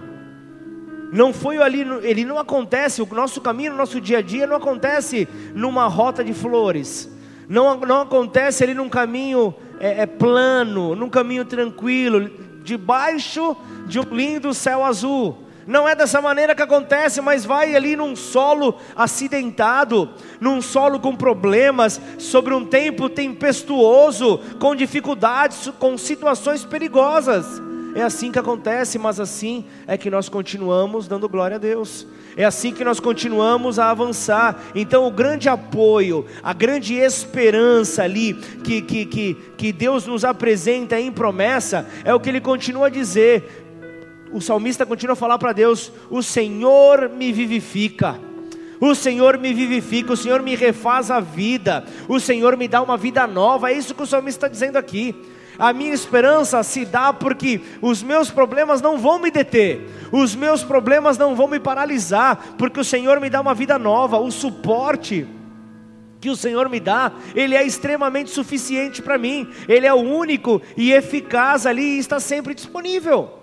não foi ali, ele não acontece, o nosso caminho, o nosso dia a dia não acontece numa rota de flores. Não, não acontece ali num caminho é, é plano, num caminho tranquilo, debaixo de um lindo céu azul. Não é dessa maneira que acontece, mas vai ali num solo acidentado, num solo com problemas, sobre um tempo tempestuoso, com dificuldades, com situações perigosas. É assim que acontece, mas assim é que nós continuamos dando glória a Deus. É assim que nós continuamos a avançar. Então, o grande apoio, a grande esperança ali que, que, que, que Deus nos apresenta em promessa, é o que ele continua a dizer. O salmista continua a falar para Deus: O Senhor me vivifica. O Senhor me vivifica, o Senhor me refaz a vida, o Senhor me dá uma vida nova. É isso que o salmista está dizendo aqui. A minha esperança se dá porque os meus problemas não vão me deter, os meus problemas não vão me paralisar, porque o Senhor me dá uma vida nova, o suporte. que o Senhor me dá, Ele é extremamente suficiente para mim, Ele é o único e eficaz ali e está sempre disponível.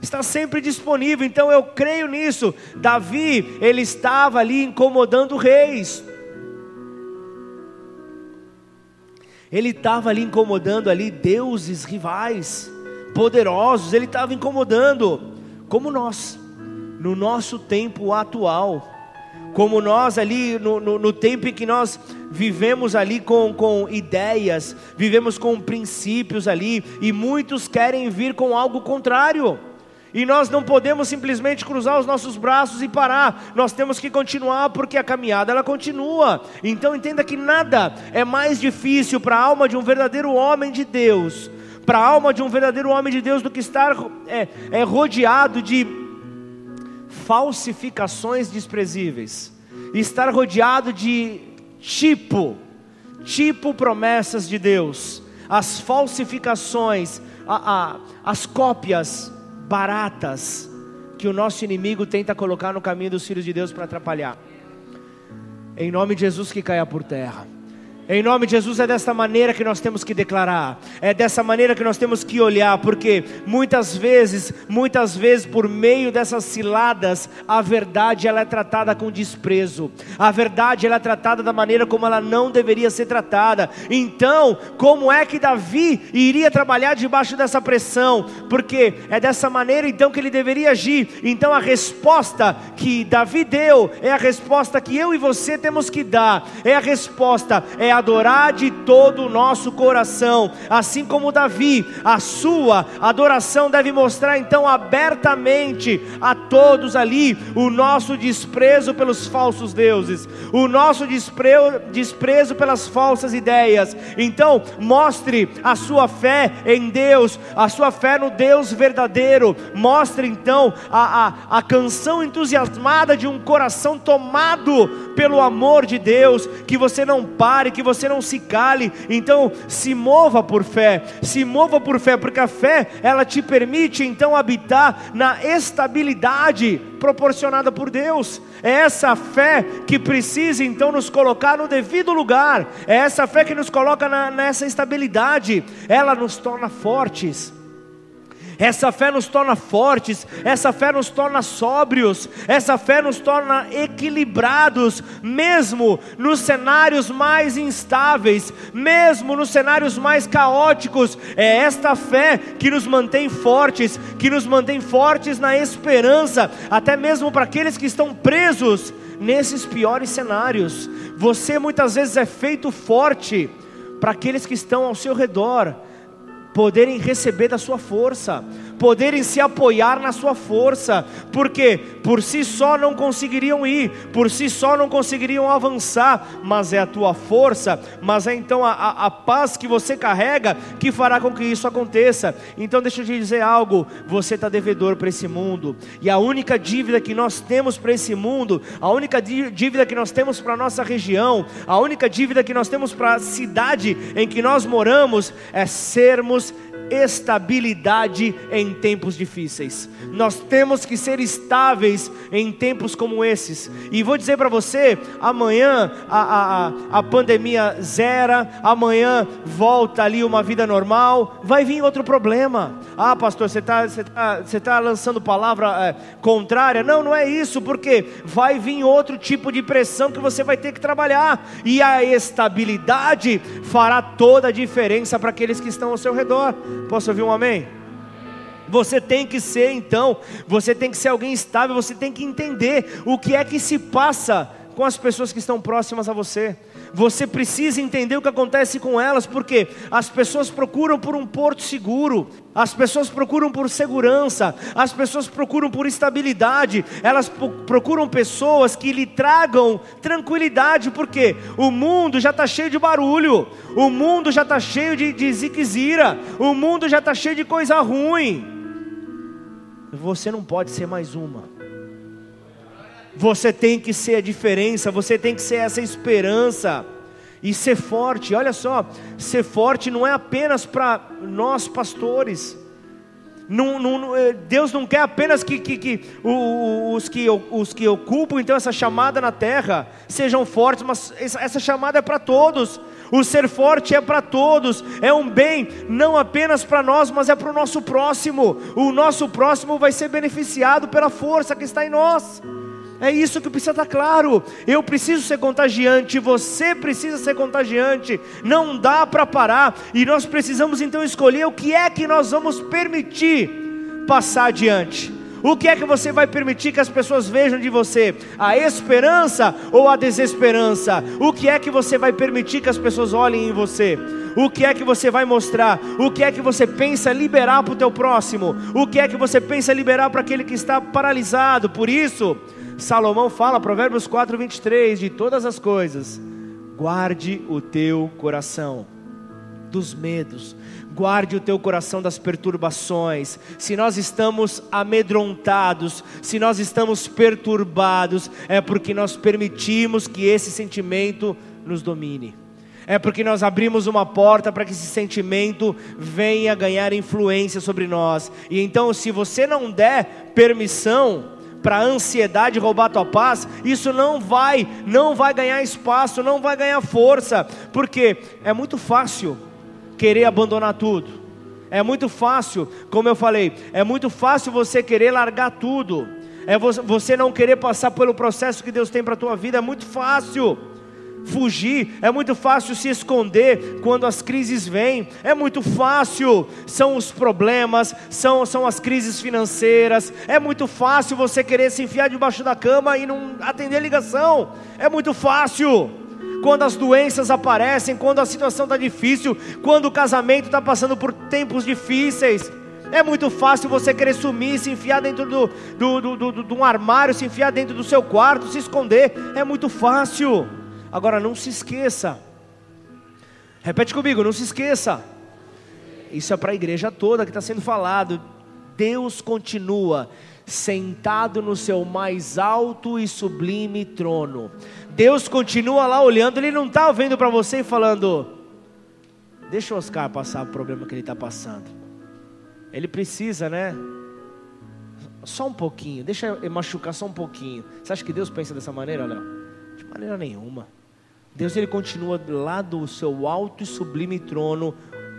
Está sempre disponível, então eu creio nisso. Davi, ele estava ali incomodando reis. Ele estava ali incomodando ali deuses rivais, poderosos, ele estava incomodando, como nós, no nosso tempo atual como nós ali no, no, no, tempo em que nós vivemos ali com, com ideias, vivemos com princípios ali, e muitos querem vir com algo contrário. E nós não podemos simplesmente cruzar os nossos braços e parar. Nós temos que continuar porque a caminhada ela continua. Então entenda que nada é mais difícil para a alma de um verdadeiro homem de Deus, para a alma de um verdadeiro homem de Deus do que estar é, é rodeado de falsificações desprezíveis, estar rodeado de tipo, tipo promessas de Deus, as falsificações, a, a, as cópias baratas que o nosso inimigo tenta colocar no caminho dos filhos de Deus para atrapalhar. Em nome de Jesus que caia por terra. Em nome de Jesus é dessa maneira que nós temos que declarar, é dessa maneira que nós temos que olhar, porque muitas vezes, muitas vezes por meio dessas ciladas, a verdade ela é tratada com desprezo. A verdade ela é tratada da maneira como ela não deveria ser tratada. Então, como é que Davi iria trabalhar debaixo dessa pressão? Porque é dessa maneira então que ele deveria agir. Então a resposta que Davi deu é a resposta que eu e você temos que dar. É a resposta, é a adorar de todo o nosso coração, assim como Davi, a sua adoração deve mostrar então abertamente a todos ali o nosso desprezo pelos falsos deuses, o nosso desprezo, desprezo pelas falsas ideias. Então, mostre a sua fé em Deus, a sua fé no Deus verdadeiro. Mostre então a, a, a canção entusiasmada de um coração tomado pelo amor de Deus, que você não pare, que você não se cale. Então, se mova por fé, se mova por fé, porque a fé, ela te permite então habitar na estabilidade proporcionada por Deus. É essa fé que precisa então nos colocar no devido lugar. É essa fé que nos coloca na, nessa estabilidade. Ela nos torna fortes. Essa fé nos torna fortes, essa fé nos torna sóbrios, essa fé nos torna equilibrados, mesmo nos cenários mais instáveis, mesmo nos cenários mais caóticos. É esta fé que nos mantém fortes, que nos mantém fortes na esperança, até mesmo para aqueles que estão presos nesses piores cenários. Você muitas vezes é feito forte para aqueles que estão ao seu redor poderem receber da sua força, poderem se apoiar na sua força, porque por si só não conseguiriam ir, por si só não conseguiriam avançar, mas é a tua força, mas é então a, a, a paz que você carrega que fará com que isso aconteça. Então deixa eu te dizer algo: você está devedor para esse mundo, e a única dívida que nós temos para esse mundo, a única dívida que nós temos para a nossa região, a única dívida que nós temos para a cidade em que nós moramos é sermos estabilidade em tempos difíceis. Nós temos que ser estáveis em tempos como esses. E vou dizer para você: amanhã a, a, a pandemia zera, amanhã volta ali uma vida normal, vai vir outro problema. Ah, pastor, você está você tá, você tá lançando palavra é, contrária? Não, não é isso, porque vai vir outro tipo de pressão que você vai ter que trabalhar, e a estabilidade fará toda a diferença para aqueles que estão ao seu redor. Posso ouvir um amém? Você tem que ser então, você tem que ser alguém estável, você tem que entender o que é que se passa com as pessoas que estão próximas a você. Você precisa entender o que acontece com elas, porque as pessoas procuram por um porto seguro, as pessoas procuram por segurança, as pessoas procuram por estabilidade, elas procuram pessoas que lhe tragam tranquilidade, porque o mundo já está cheio de barulho, o mundo já está cheio de, de ziquezira, o mundo já está cheio de coisa ruim. Você não pode ser mais uma. Você tem que ser a diferença, você tem que ser essa esperança. E ser forte, olha só, ser forte não é apenas para nós pastores. Não, não, eh, Deus não quer apenas que, que, que os, que os que ocupam então essa chamada na terra sejam fortes, mas essa, essa chamada é para todos. O ser forte é para todos, é um bem não apenas para nós, mas é para o nosso próximo. O nosso próximo vai ser beneficiado pela força que está em nós. É isso que precisa estar claro. Eu preciso ser contagiante, você precisa ser contagiante. Não dá para parar e nós precisamos então escolher o que é que nós vamos permitir passar adiante. O que é que você vai permitir que as pessoas vejam de você? A esperança ou a desesperança? O que é que você vai permitir que as pessoas olhem em você? O que é que você vai mostrar? O que é que você pensa liberar para o teu próximo? O que é que você pensa liberar para aquele que está paralisado? Por isso, Salomão fala, Provérbios 4, 23, de todas as coisas, guarde o teu coração dos medos, guarde o teu coração das perturbações. Se nós estamos amedrontados, se nós estamos perturbados, é porque nós permitimos que esse sentimento nos domine. É porque nós abrimos uma porta para que esse sentimento venha ganhar influência sobre nós. E então, se você não der permissão, para a ansiedade roubar tua paz, isso não vai, não vai ganhar espaço, não vai ganhar força, porque é muito fácil querer abandonar tudo. É muito fácil, como eu falei, é muito fácil você querer largar tudo. É você não querer passar pelo processo que Deus tem para a tua vida, é muito fácil fugir, é muito fácil se esconder quando as crises vêm, é muito fácil, são os problemas, são, são as crises financeiras, é muito fácil você querer se enfiar debaixo da cama e não atender ligação, é muito fácil. Quando as doenças aparecem, quando a situação está difícil, quando o casamento está passando por tempos difíceis, é muito fácil você querer sumir, se enfiar dentro do, do, do, do, do um armário, se enfiar dentro do seu quarto, se esconder. É muito fácil. Agora não se esqueça. Repete comigo, não se esqueça. Isso é para a igreja toda que está sendo falado. Deus continua sentado no seu mais alto e sublime trono. Deus continua lá olhando, Ele não está vendo para você e falando: Deixa o Oscar passar o problema que ele está passando. Ele precisa, né? Só um pouquinho, deixa eu machucar só um pouquinho. Você acha que Deus pensa dessa maneira, Léo? De maneira nenhuma. Deus ele continua lá do seu alto e sublime trono,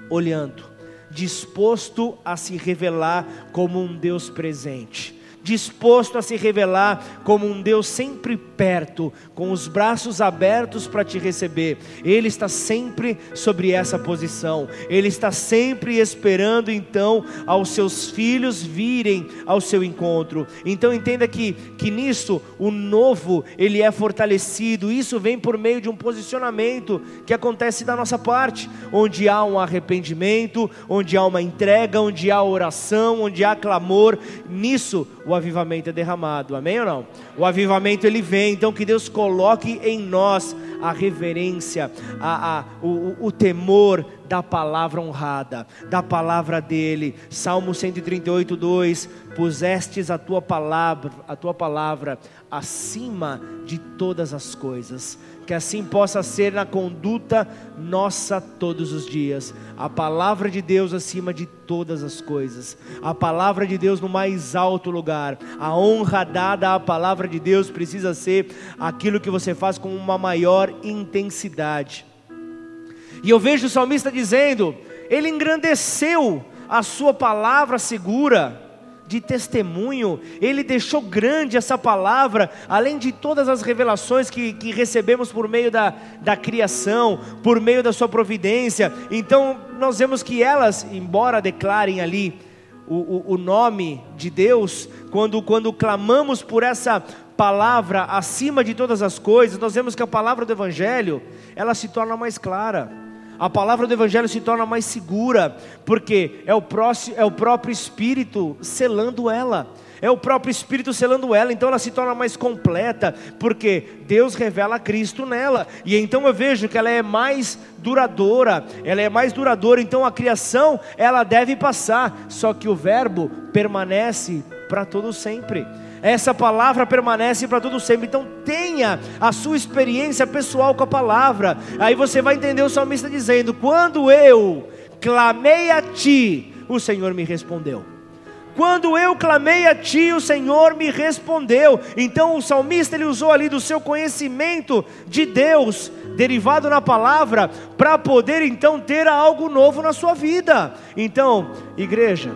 olhando, disposto a se revelar como um Deus presente disposto a se revelar como um Deus sempre perto, com os braços abertos para te receber. Ele está sempre sobre essa posição. Ele está sempre esperando então aos seus filhos virem ao seu encontro. Então entenda que que nisso o novo ele é fortalecido. Isso vem por meio de um posicionamento que acontece da nossa parte, onde há um arrependimento, onde há uma entrega, onde há oração, onde há clamor. Nisso o avivamento é derramado, amém ou não? O avivamento ele vem, então que Deus coloque em nós a reverência, a, a o, o temor da palavra honrada, da palavra dele. Salmo 138, 2: Pusestes a tua palavra, a tua palavra acima de todas as coisas que assim possa ser na conduta nossa todos os dias. A palavra de Deus acima de todas as coisas, a palavra de Deus no mais alto lugar. A honra dada à palavra de Deus precisa ser aquilo que você faz com uma maior intensidade. E eu vejo o salmista dizendo: Ele engrandeceu a sua palavra segura de testemunho, ele deixou grande essa palavra, além de todas as revelações que, que recebemos por meio da, da criação, por meio da sua providência. Então, nós vemos que elas, embora declarem ali o, o, o nome de Deus, quando, quando clamamos por essa palavra acima de todas as coisas, nós vemos que a palavra do Evangelho, ela se torna mais clara a palavra do Evangelho se torna mais segura, porque é o, próximo, é o próprio Espírito selando ela. É o próprio Espírito selando ela, então ela se torna mais completa, porque Deus revela Cristo nela, e então eu vejo que ela é mais duradoura, ela é mais duradoura, então a criação ela deve passar, só que o Verbo permanece para todo sempre essa palavra permanece para todo sempre. Então tenha a sua experiência pessoal com a palavra. Aí você vai entender o salmista dizendo: Quando eu clamei a ti, o Senhor me respondeu. Quando eu clamei a ti, o Senhor me respondeu. Então o salmista ele usou ali do seu conhecimento de Deus, derivado na palavra, para poder então ter algo novo na sua vida. Então, igreja,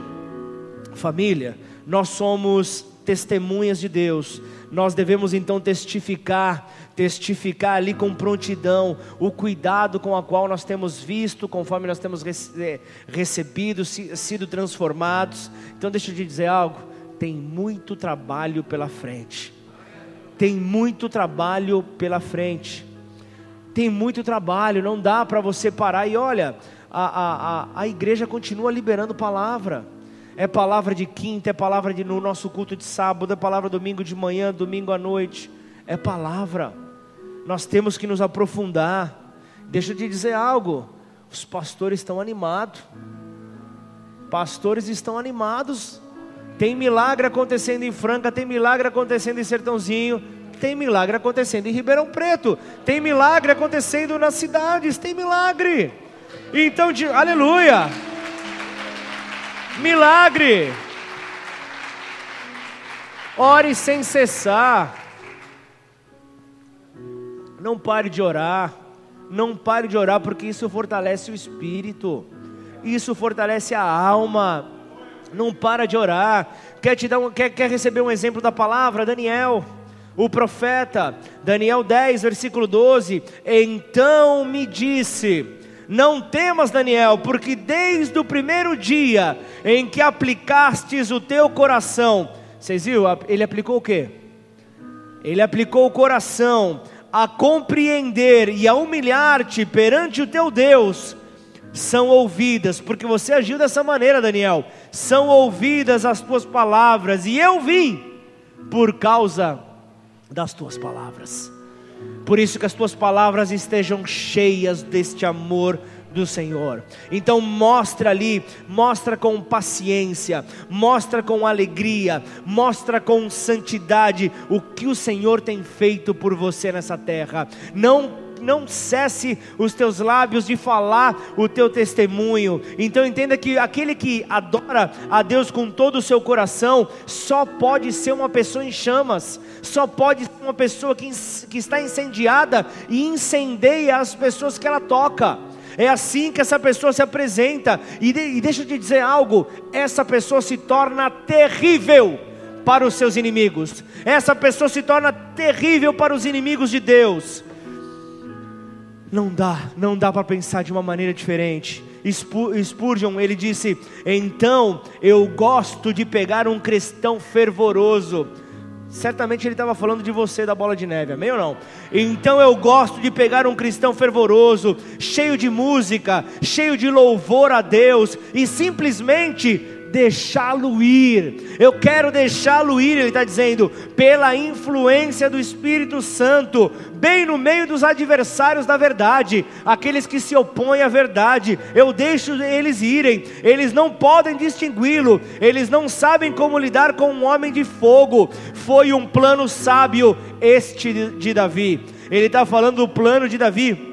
família, nós somos testemunhas de Deus. Nós devemos então testificar testificar ali com prontidão o cuidado com a qual nós temos visto, conforme nós temos eh, recebido, sido transformados. Então, deixa eu te dizer algo: tem muito trabalho pela frente. Tem muito trabalho pela frente. Tem muito trabalho, não dá para você parar e olha, a, a, a, a igreja continua liberando palavra. É palavra de quinta, é palavra de, no nosso culto de sábado, é palavra domingo de manhã, domingo à noite. É palavra nós temos que nos aprofundar. Deixa eu te dizer algo: os pastores estão animados, pastores estão animados. Tem milagre acontecendo em Franca, tem milagre acontecendo em Sertãozinho, tem milagre acontecendo em Ribeirão Preto, tem milagre acontecendo nas cidades, tem milagre. Então, de, aleluia! Milagre! Ore sem cessar. Não pare de orar. Não pare de orar, porque isso fortalece o espírito. Isso fortalece a alma. Não para de orar. Quer, te dar um, quer, quer receber um exemplo da palavra? Daniel, o profeta, Daniel 10, versículo 12. Então me disse. Não temas, Daniel, porque desde o primeiro dia em que aplicastes o teu coração, vocês viram? Ele aplicou o quê? Ele aplicou o coração a compreender e a humilhar-te perante o teu Deus, são ouvidas, porque você agiu dessa maneira, Daniel, são ouvidas as tuas palavras, e eu vim por causa das tuas palavras. Por isso que as tuas palavras estejam cheias deste amor do Senhor. Então mostra ali, mostra com paciência, mostra com alegria, mostra com santidade o que o Senhor tem feito por você nessa terra. Não não cesse os teus lábios de falar o teu testemunho. Então entenda que aquele que adora a Deus com todo o seu coração só pode ser uma pessoa em chamas, só pode ser uma pessoa que, que está incendiada e incendeia as pessoas que ela toca. É assim que essa pessoa se apresenta. E, de, e deixa eu te dizer algo: essa pessoa se torna terrível para os seus inimigos. Essa pessoa se torna terrível para os inimigos de Deus. Não dá, não dá para pensar de uma maneira diferente. Spurgeon, ele disse: "Então eu gosto de pegar um cristão fervoroso Certamente ele estava falando de você da bola de neve, amém ou não? Então eu gosto de pegar um cristão fervoroso, cheio de música, cheio de louvor a Deus, e simplesmente deixá-lo ir. Eu quero deixá-lo ir, ele está dizendo, pela influência do Espírito Santo, bem no meio dos adversários da verdade, aqueles que se opõem à verdade. Eu deixo eles irem, eles não podem distingui-lo, eles não sabem como lidar com um homem de fogo. Foi um plano sábio este de Davi. Ele está falando do plano de Davi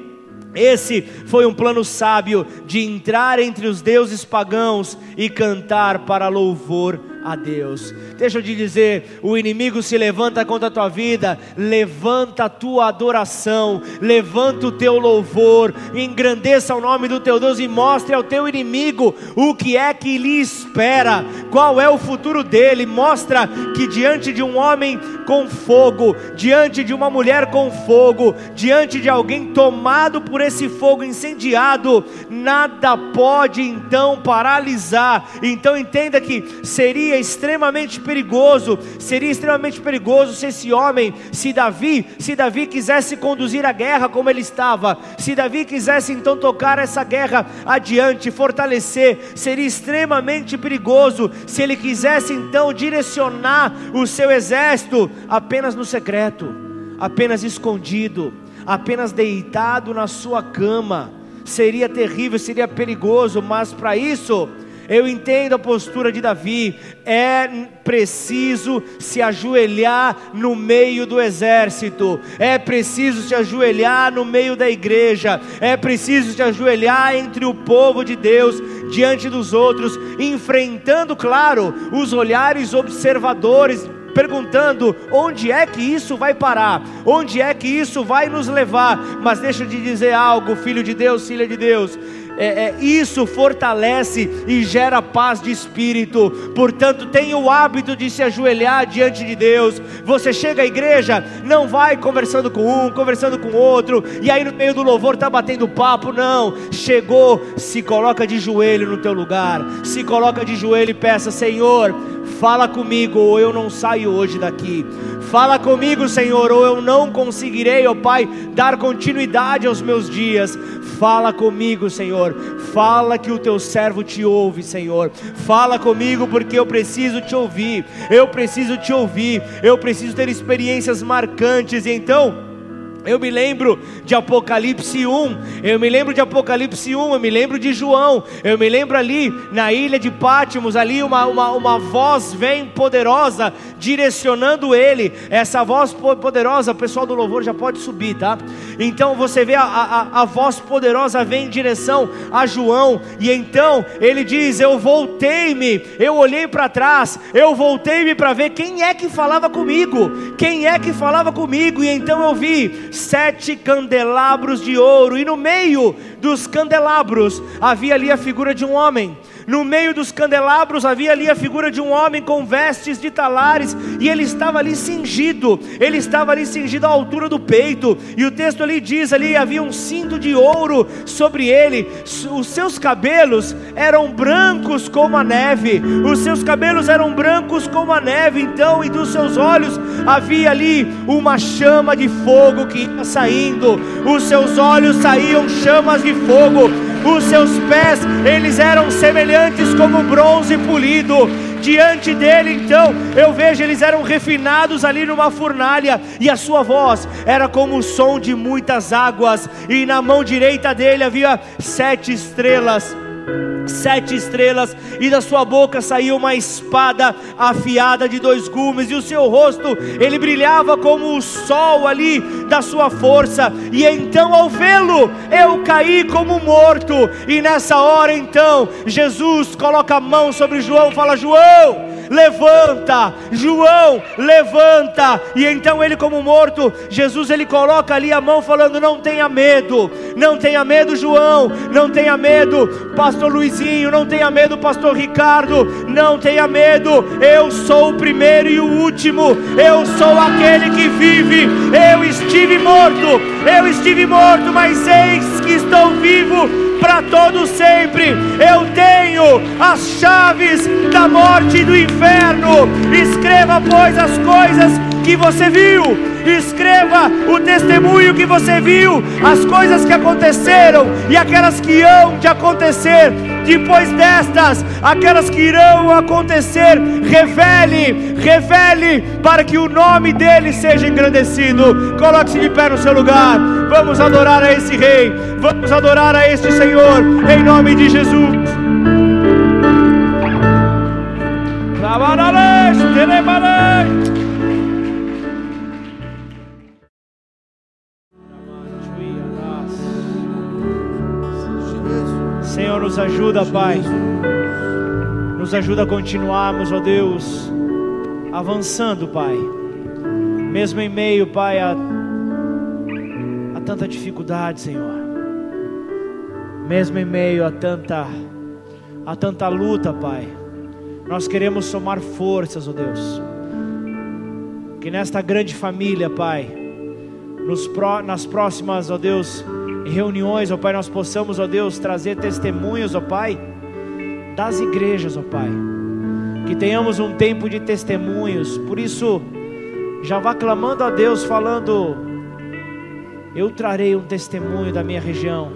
esse foi um plano sábio de entrar entre os deuses pagãos e cantar para louvor a Deus. Deixa eu te dizer: o inimigo se levanta contra a tua vida, levanta a tua adoração, levanta o teu louvor, engrandeça o nome do teu Deus e mostre ao teu inimigo o que é que lhe espera, qual é o futuro dele. Mostra que diante de um homem com fogo, diante de uma mulher com fogo, diante de alguém tomado por esse fogo incendiado, nada pode então paralisar. Então entenda que seria seria extremamente perigoso, seria extremamente perigoso se esse homem, se Davi, se Davi quisesse conduzir a guerra como ele estava, se Davi quisesse então tocar essa guerra adiante, fortalecer, seria extremamente perigoso se ele quisesse então direcionar o seu exército apenas no secreto, apenas escondido, apenas deitado na sua cama. Seria terrível, seria perigoso, mas para isso Eu entendo a postura de Davi. É preciso se ajoelhar no meio do exército. É preciso se ajoelhar no meio da igreja. É preciso se ajoelhar entre o povo de Deus diante dos outros, enfrentando, claro, os olhares observadores perguntando onde é que isso vai parar, onde é que isso vai nos levar. Mas deixa eu te dizer algo, filho de Deus, filha de Deus é, é, isso fortalece e gera paz de espírito. Portanto, tenha o hábito de se ajoelhar diante de Deus. Você chega à igreja, não vai conversando com um, conversando com outro, e aí no meio do louvor está batendo papo. Não, chegou, se coloca de joelho no teu lugar, se coloca de joelho e peça: Senhor, fala comigo, ou eu não saio hoje daqui. Fala comigo, Senhor, ou eu não conseguirei, ó Pai, dar continuidade aos meus dias. Fala comigo, Senhor. Fala que o teu servo te ouve, Senhor. Fala comigo porque eu preciso te ouvir. Eu preciso te ouvir. Eu preciso ter experiências marcantes. Então, eu me lembro de Apocalipse 1, eu me lembro de Apocalipse 1, eu me lembro de João, eu me lembro ali na ilha de Pátimos, ali uma, uma, uma voz vem poderosa direcionando ele. Essa voz poderosa, o pessoal do louvor já pode subir, tá? Então você vê a, a, a voz poderosa vem em direção a João, e então ele diz: Eu voltei-me, eu olhei para trás, eu voltei-me para ver quem é que falava comigo, quem é que falava comigo, e então eu vi sete candelabros de ouro, e no meio dos candelabros havia ali a figura de um homem. No meio dos candelabros havia ali a figura de um homem com vestes de talares, e ele estava ali cingido, ele estava ali cingido à altura do peito, e o texto ali diz: ali havia um cinto de ouro sobre ele, os seus cabelos eram brancos como a neve, os seus cabelos eram brancos como a neve, então, e dos seus olhos havia ali uma chama de fogo que ia saindo, os seus olhos saíam chamas de fogo, os seus pés, eles eram semelhantes como bronze polido. Diante dele, então, eu vejo eles eram refinados ali numa fornalha, e a sua voz era como o som de muitas águas, e na mão direita dele havia sete estrelas sete estrelas, e da sua boca saía uma espada afiada de dois gumes, e o seu rosto ele brilhava como o sol ali da sua força. E então, ao vê-lo, eu caí como morto. E nessa hora, então, Jesus coloca a mão sobre João, fala: João levanta, João, levanta. E então ele, como morto, Jesus ele coloca ali a mão, falando: Não tenha medo, não tenha medo, João, não tenha medo, Pastor Luizinho, não tenha medo, Pastor Ricardo, não tenha medo, eu sou o primeiro e o último, eu sou aquele que vive. Eu estive morto, eu estive morto, mas eis que estou vivo para todo sempre. Eu tenho as chaves da morte e do inferno. Escreva, pois, as coisas que você viu. Escreva o testemunho que você viu, as coisas que aconteceram e aquelas que hão de acontecer depois destas, aquelas que irão acontecer, revele, revele, para que o nome dele seja engrandecido. Coloque-se de pé no seu lugar, vamos adorar a esse Rei, vamos adorar a este Senhor, em nome de Jesus. Senhor, nos ajuda, Pai. Nos ajuda a continuarmos, ó Deus, avançando, Pai. Mesmo em meio, Pai, a, a tanta dificuldade, Senhor. Mesmo em meio a tanta a tanta luta, Pai. Nós queremos somar forças, ó Deus. Que nesta grande família, Pai, nos, nas próximas, ó Deus, reuniões, ó Pai, nós possamos, ó Deus, trazer testemunhos, ó Pai, das igrejas, ó Pai. Que tenhamos um tempo de testemunhos. Por isso, já vá clamando a Deus, falando: Eu trarei um testemunho da minha região.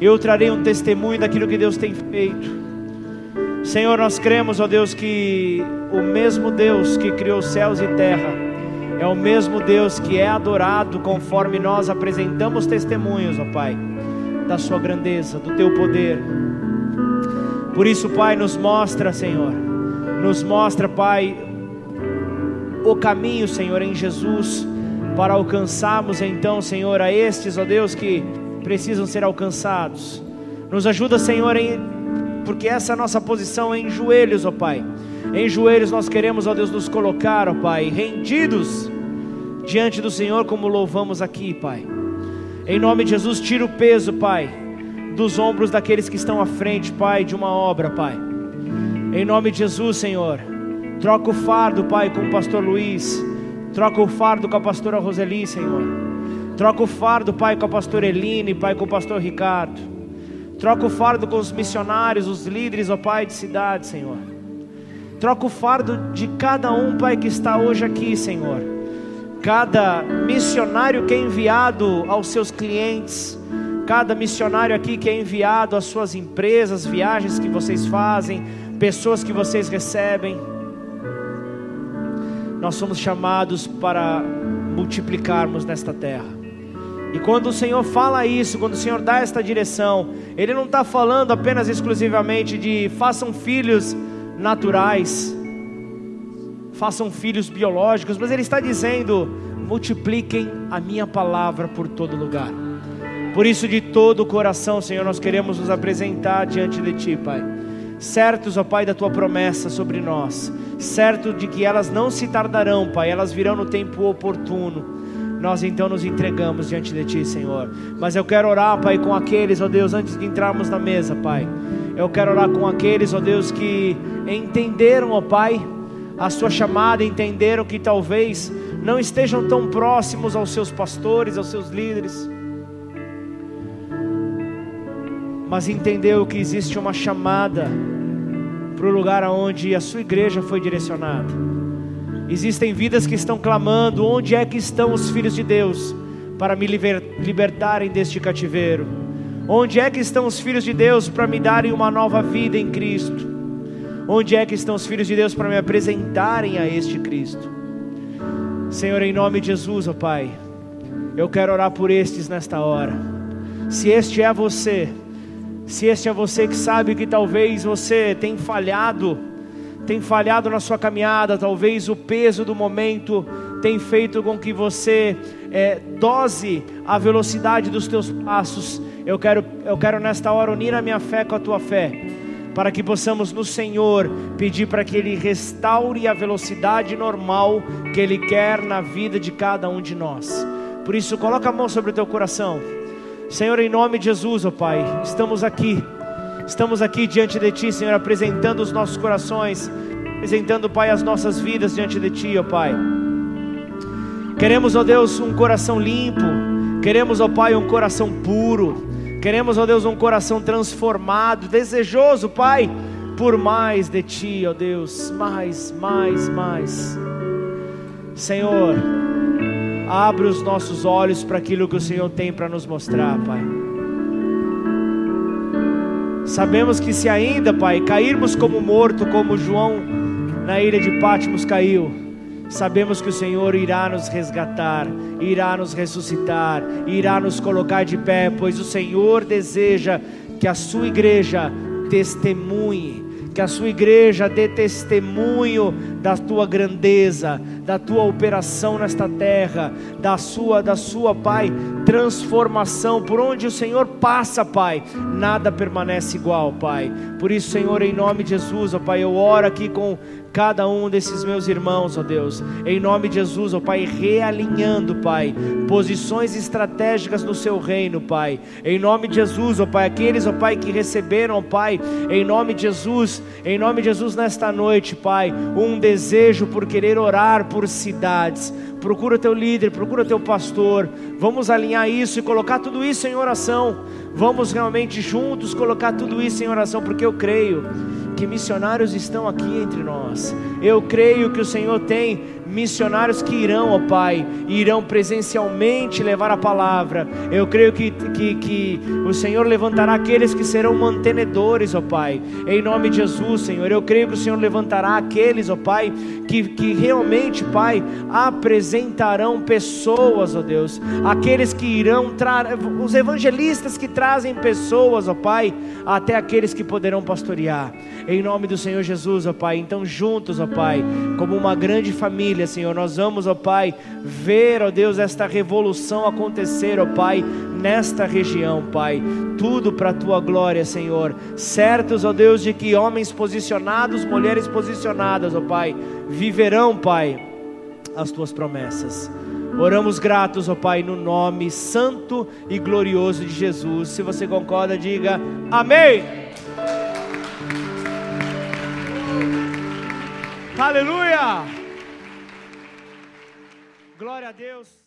Eu trarei um testemunho daquilo que Deus tem feito. Senhor, nós cremos, ó Deus, que o mesmo Deus que criou céus e terra é o mesmo Deus que é adorado conforme nós apresentamos testemunhos, ó Pai, da Sua grandeza, do Teu poder. Por isso, Pai, nos mostra, Senhor, nos mostra, Pai, o caminho, Senhor, em Jesus, para alcançarmos então, Senhor, a estes, ó Deus, que precisam ser alcançados. Nos ajuda, Senhor, em, porque essa é a nossa posição em joelhos, ó Pai. Em joelhos nós queremos, ó Deus, nos colocar, ó Pai, rendidos diante do Senhor, como louvamos aqui, Pai. Em nome de Jesus, tira o peso, Pai, dos ombros daqueles que estão à frente, Pai, de uma obra, Pai. Em nome de Jesus, Senhor, troca o fardo, Pai, com o pastor Luiz. Troca o fardo com a pastora Roseli, Senhor. Troca o fardo, Pai, com a pastora Eline, Pai, com o pastor Ricardo. Troca o fardo com os missionários, os líderes, ó Pai, de cidade, Senhor. Troca o fardo de cada um, Pai, que está hoje aqui, Senhor. Cada missionário que é enviado aos seus clientes, cada missionário aqui que é enviado às suas empresas, viagens que vocês fazem, pessoas que vocês recebem. Nós somos chamados para multiplicarmos nesta terra. E quando o Senhor fala isso, quando o Senhor dá esta direção, Ele não está falando apenas exclusivamente de façam filhos naturais, façam filhos biológicos, mas Ele está dizendo: multipliquem a minha palavra por todo lugar. Por isso, de todo o coração, Senhor, nós queremos nos apresentar diante de Ti, Pai. Certos, ó Pai, da Tua promessa sobre nós, certo de que elas não se tardarão, Pai, elas virão no tempo oportuno. Nós então nos entregamos diante de Ti, Senhor. Mas eu quero orar, Pai, com aqueles, ó Deus, antes de entrarmos na mesa, Pai. Eu quero orar com aqueles, ó Deus, que entenderam, ó Pai, a Sua chamada, entenderam que talvez não estejam tão próximos aos seus pastores, aos seus líderes, mas entendeu que existe uma chamada para o lugar aonde a sua igreja foi direcionada. Existem vidas que estão clamando: onde é que estão os filhos de Deus para me liber, libertarem deste cativeiro? Onde é que estão os filhos de Deus para me darem uma nova vida em Cristo? Onde é que estão os filhos de Deus para me apresentarem a este Cristo? Senhor, em nome de Jesus, ó oh Pai, eu quero orar por estes nesta hora. Se este é você, se este é você que sabe que talvez você tem falhado, tem falhado na sua caminhada, talvez o peso do momento tem feito com que você é, dose a velocidade dos teus passos. Eu quero, eu quero nesta hora unir a minha fé com a tua fé, para que possamos no Senhor pedir para que Ele restaure a velocidade normal que Ele quer na vida de cada um de nós. Por isso, coloca a mão sobre o teu coração. Senhor, em nome de Jesus, ó oh Pai, estamos aqui, estamos aqui diante de Ti, Senhor, apresentando os nossos corações, apresentando, Pai, as nossas vidas diante de Ti, ó oh Pai. Queremos, ó oh Deus, um coração limpo, queremos, ó Pai, um coração puro, queremos, ó Deus, um coração transformado, desejoso, Pai, por mais de Ti, ó Deus, mais, mais, mais. Senhor, Abre os nossos olhos para aquilo que o Senhor tem para nos mostrar, Pai. Sabemos que se ainda, Pai, cairmos como morto, como João na ilha de Pátimos caiu, sabemos que o Senhor irá nos resgatar, irá nos ressuscitar, irá nos colocar de pé, pois o Senhor deseja que a sua igreja testemunhe, que a sua igreja dê testemunho da tua grandeza, da tua operação nesta terra, da sua, da sua, Pai, transformação. Por onde o Senhor passa, Pai, nada permanece igual, Pai. Por isso, Senhor, em nome de Jesus, ó Pai, eu oro aqui com cada um desses meus irmãos, ó Deus, em nome de Jesus, ó Pai, realinhando, Pai, posições estratégicas no seu reino, Pai, em nome de Jesus, ó Pai, aqueles, ó Pai, que receberam, ó Pai, em nome de Jesus, em nome de Jesus, nesta noite, Pai, um desejo por querer orar por cidades, procura teu líder, procura teu pastor, vamos alinhar isso e colocar tudo isso em oração, vamos realmente juntos colocar tudo isso em oração, porque eu creio que missionários estão aqui entre nós. Eu creio que o Senhor tem missionários que irão, ó Pai, irão presencialmente levar a palavra. Eu creio que, que, que o Senhor levantará aqueles que serão mantenedores, ó Pai, em nome de Jesus, Senhor. Eu creio que o Senhor levantará aqueles, ó Pai, que, que realmente, Pai, apresentarão pessoas, ó Deus, aqueles que irão, os evangelistas que trazem pessoas, ó Pai, até aqueles que poderão pastorear, em nome do Senhor Jesus, ó Pai. Então, juntos, ó Pai, como uma grande família, Senhor, nós vamos, ó Pai, ver, ó Deus, esta revolução acontecer, ó Pai, nesta região, Pai. Tudo para a tua glória, Senhor. Certos, ó Deus, de que homens posicionados, mulheres posicionadas, ó Pai, viverão, Pai, as tuas promessas. Oramos gratos, ó Pai, no nome santo e glorioso de Jesus. Se você concorda, diga amém. Aleluia! Glória a Deus.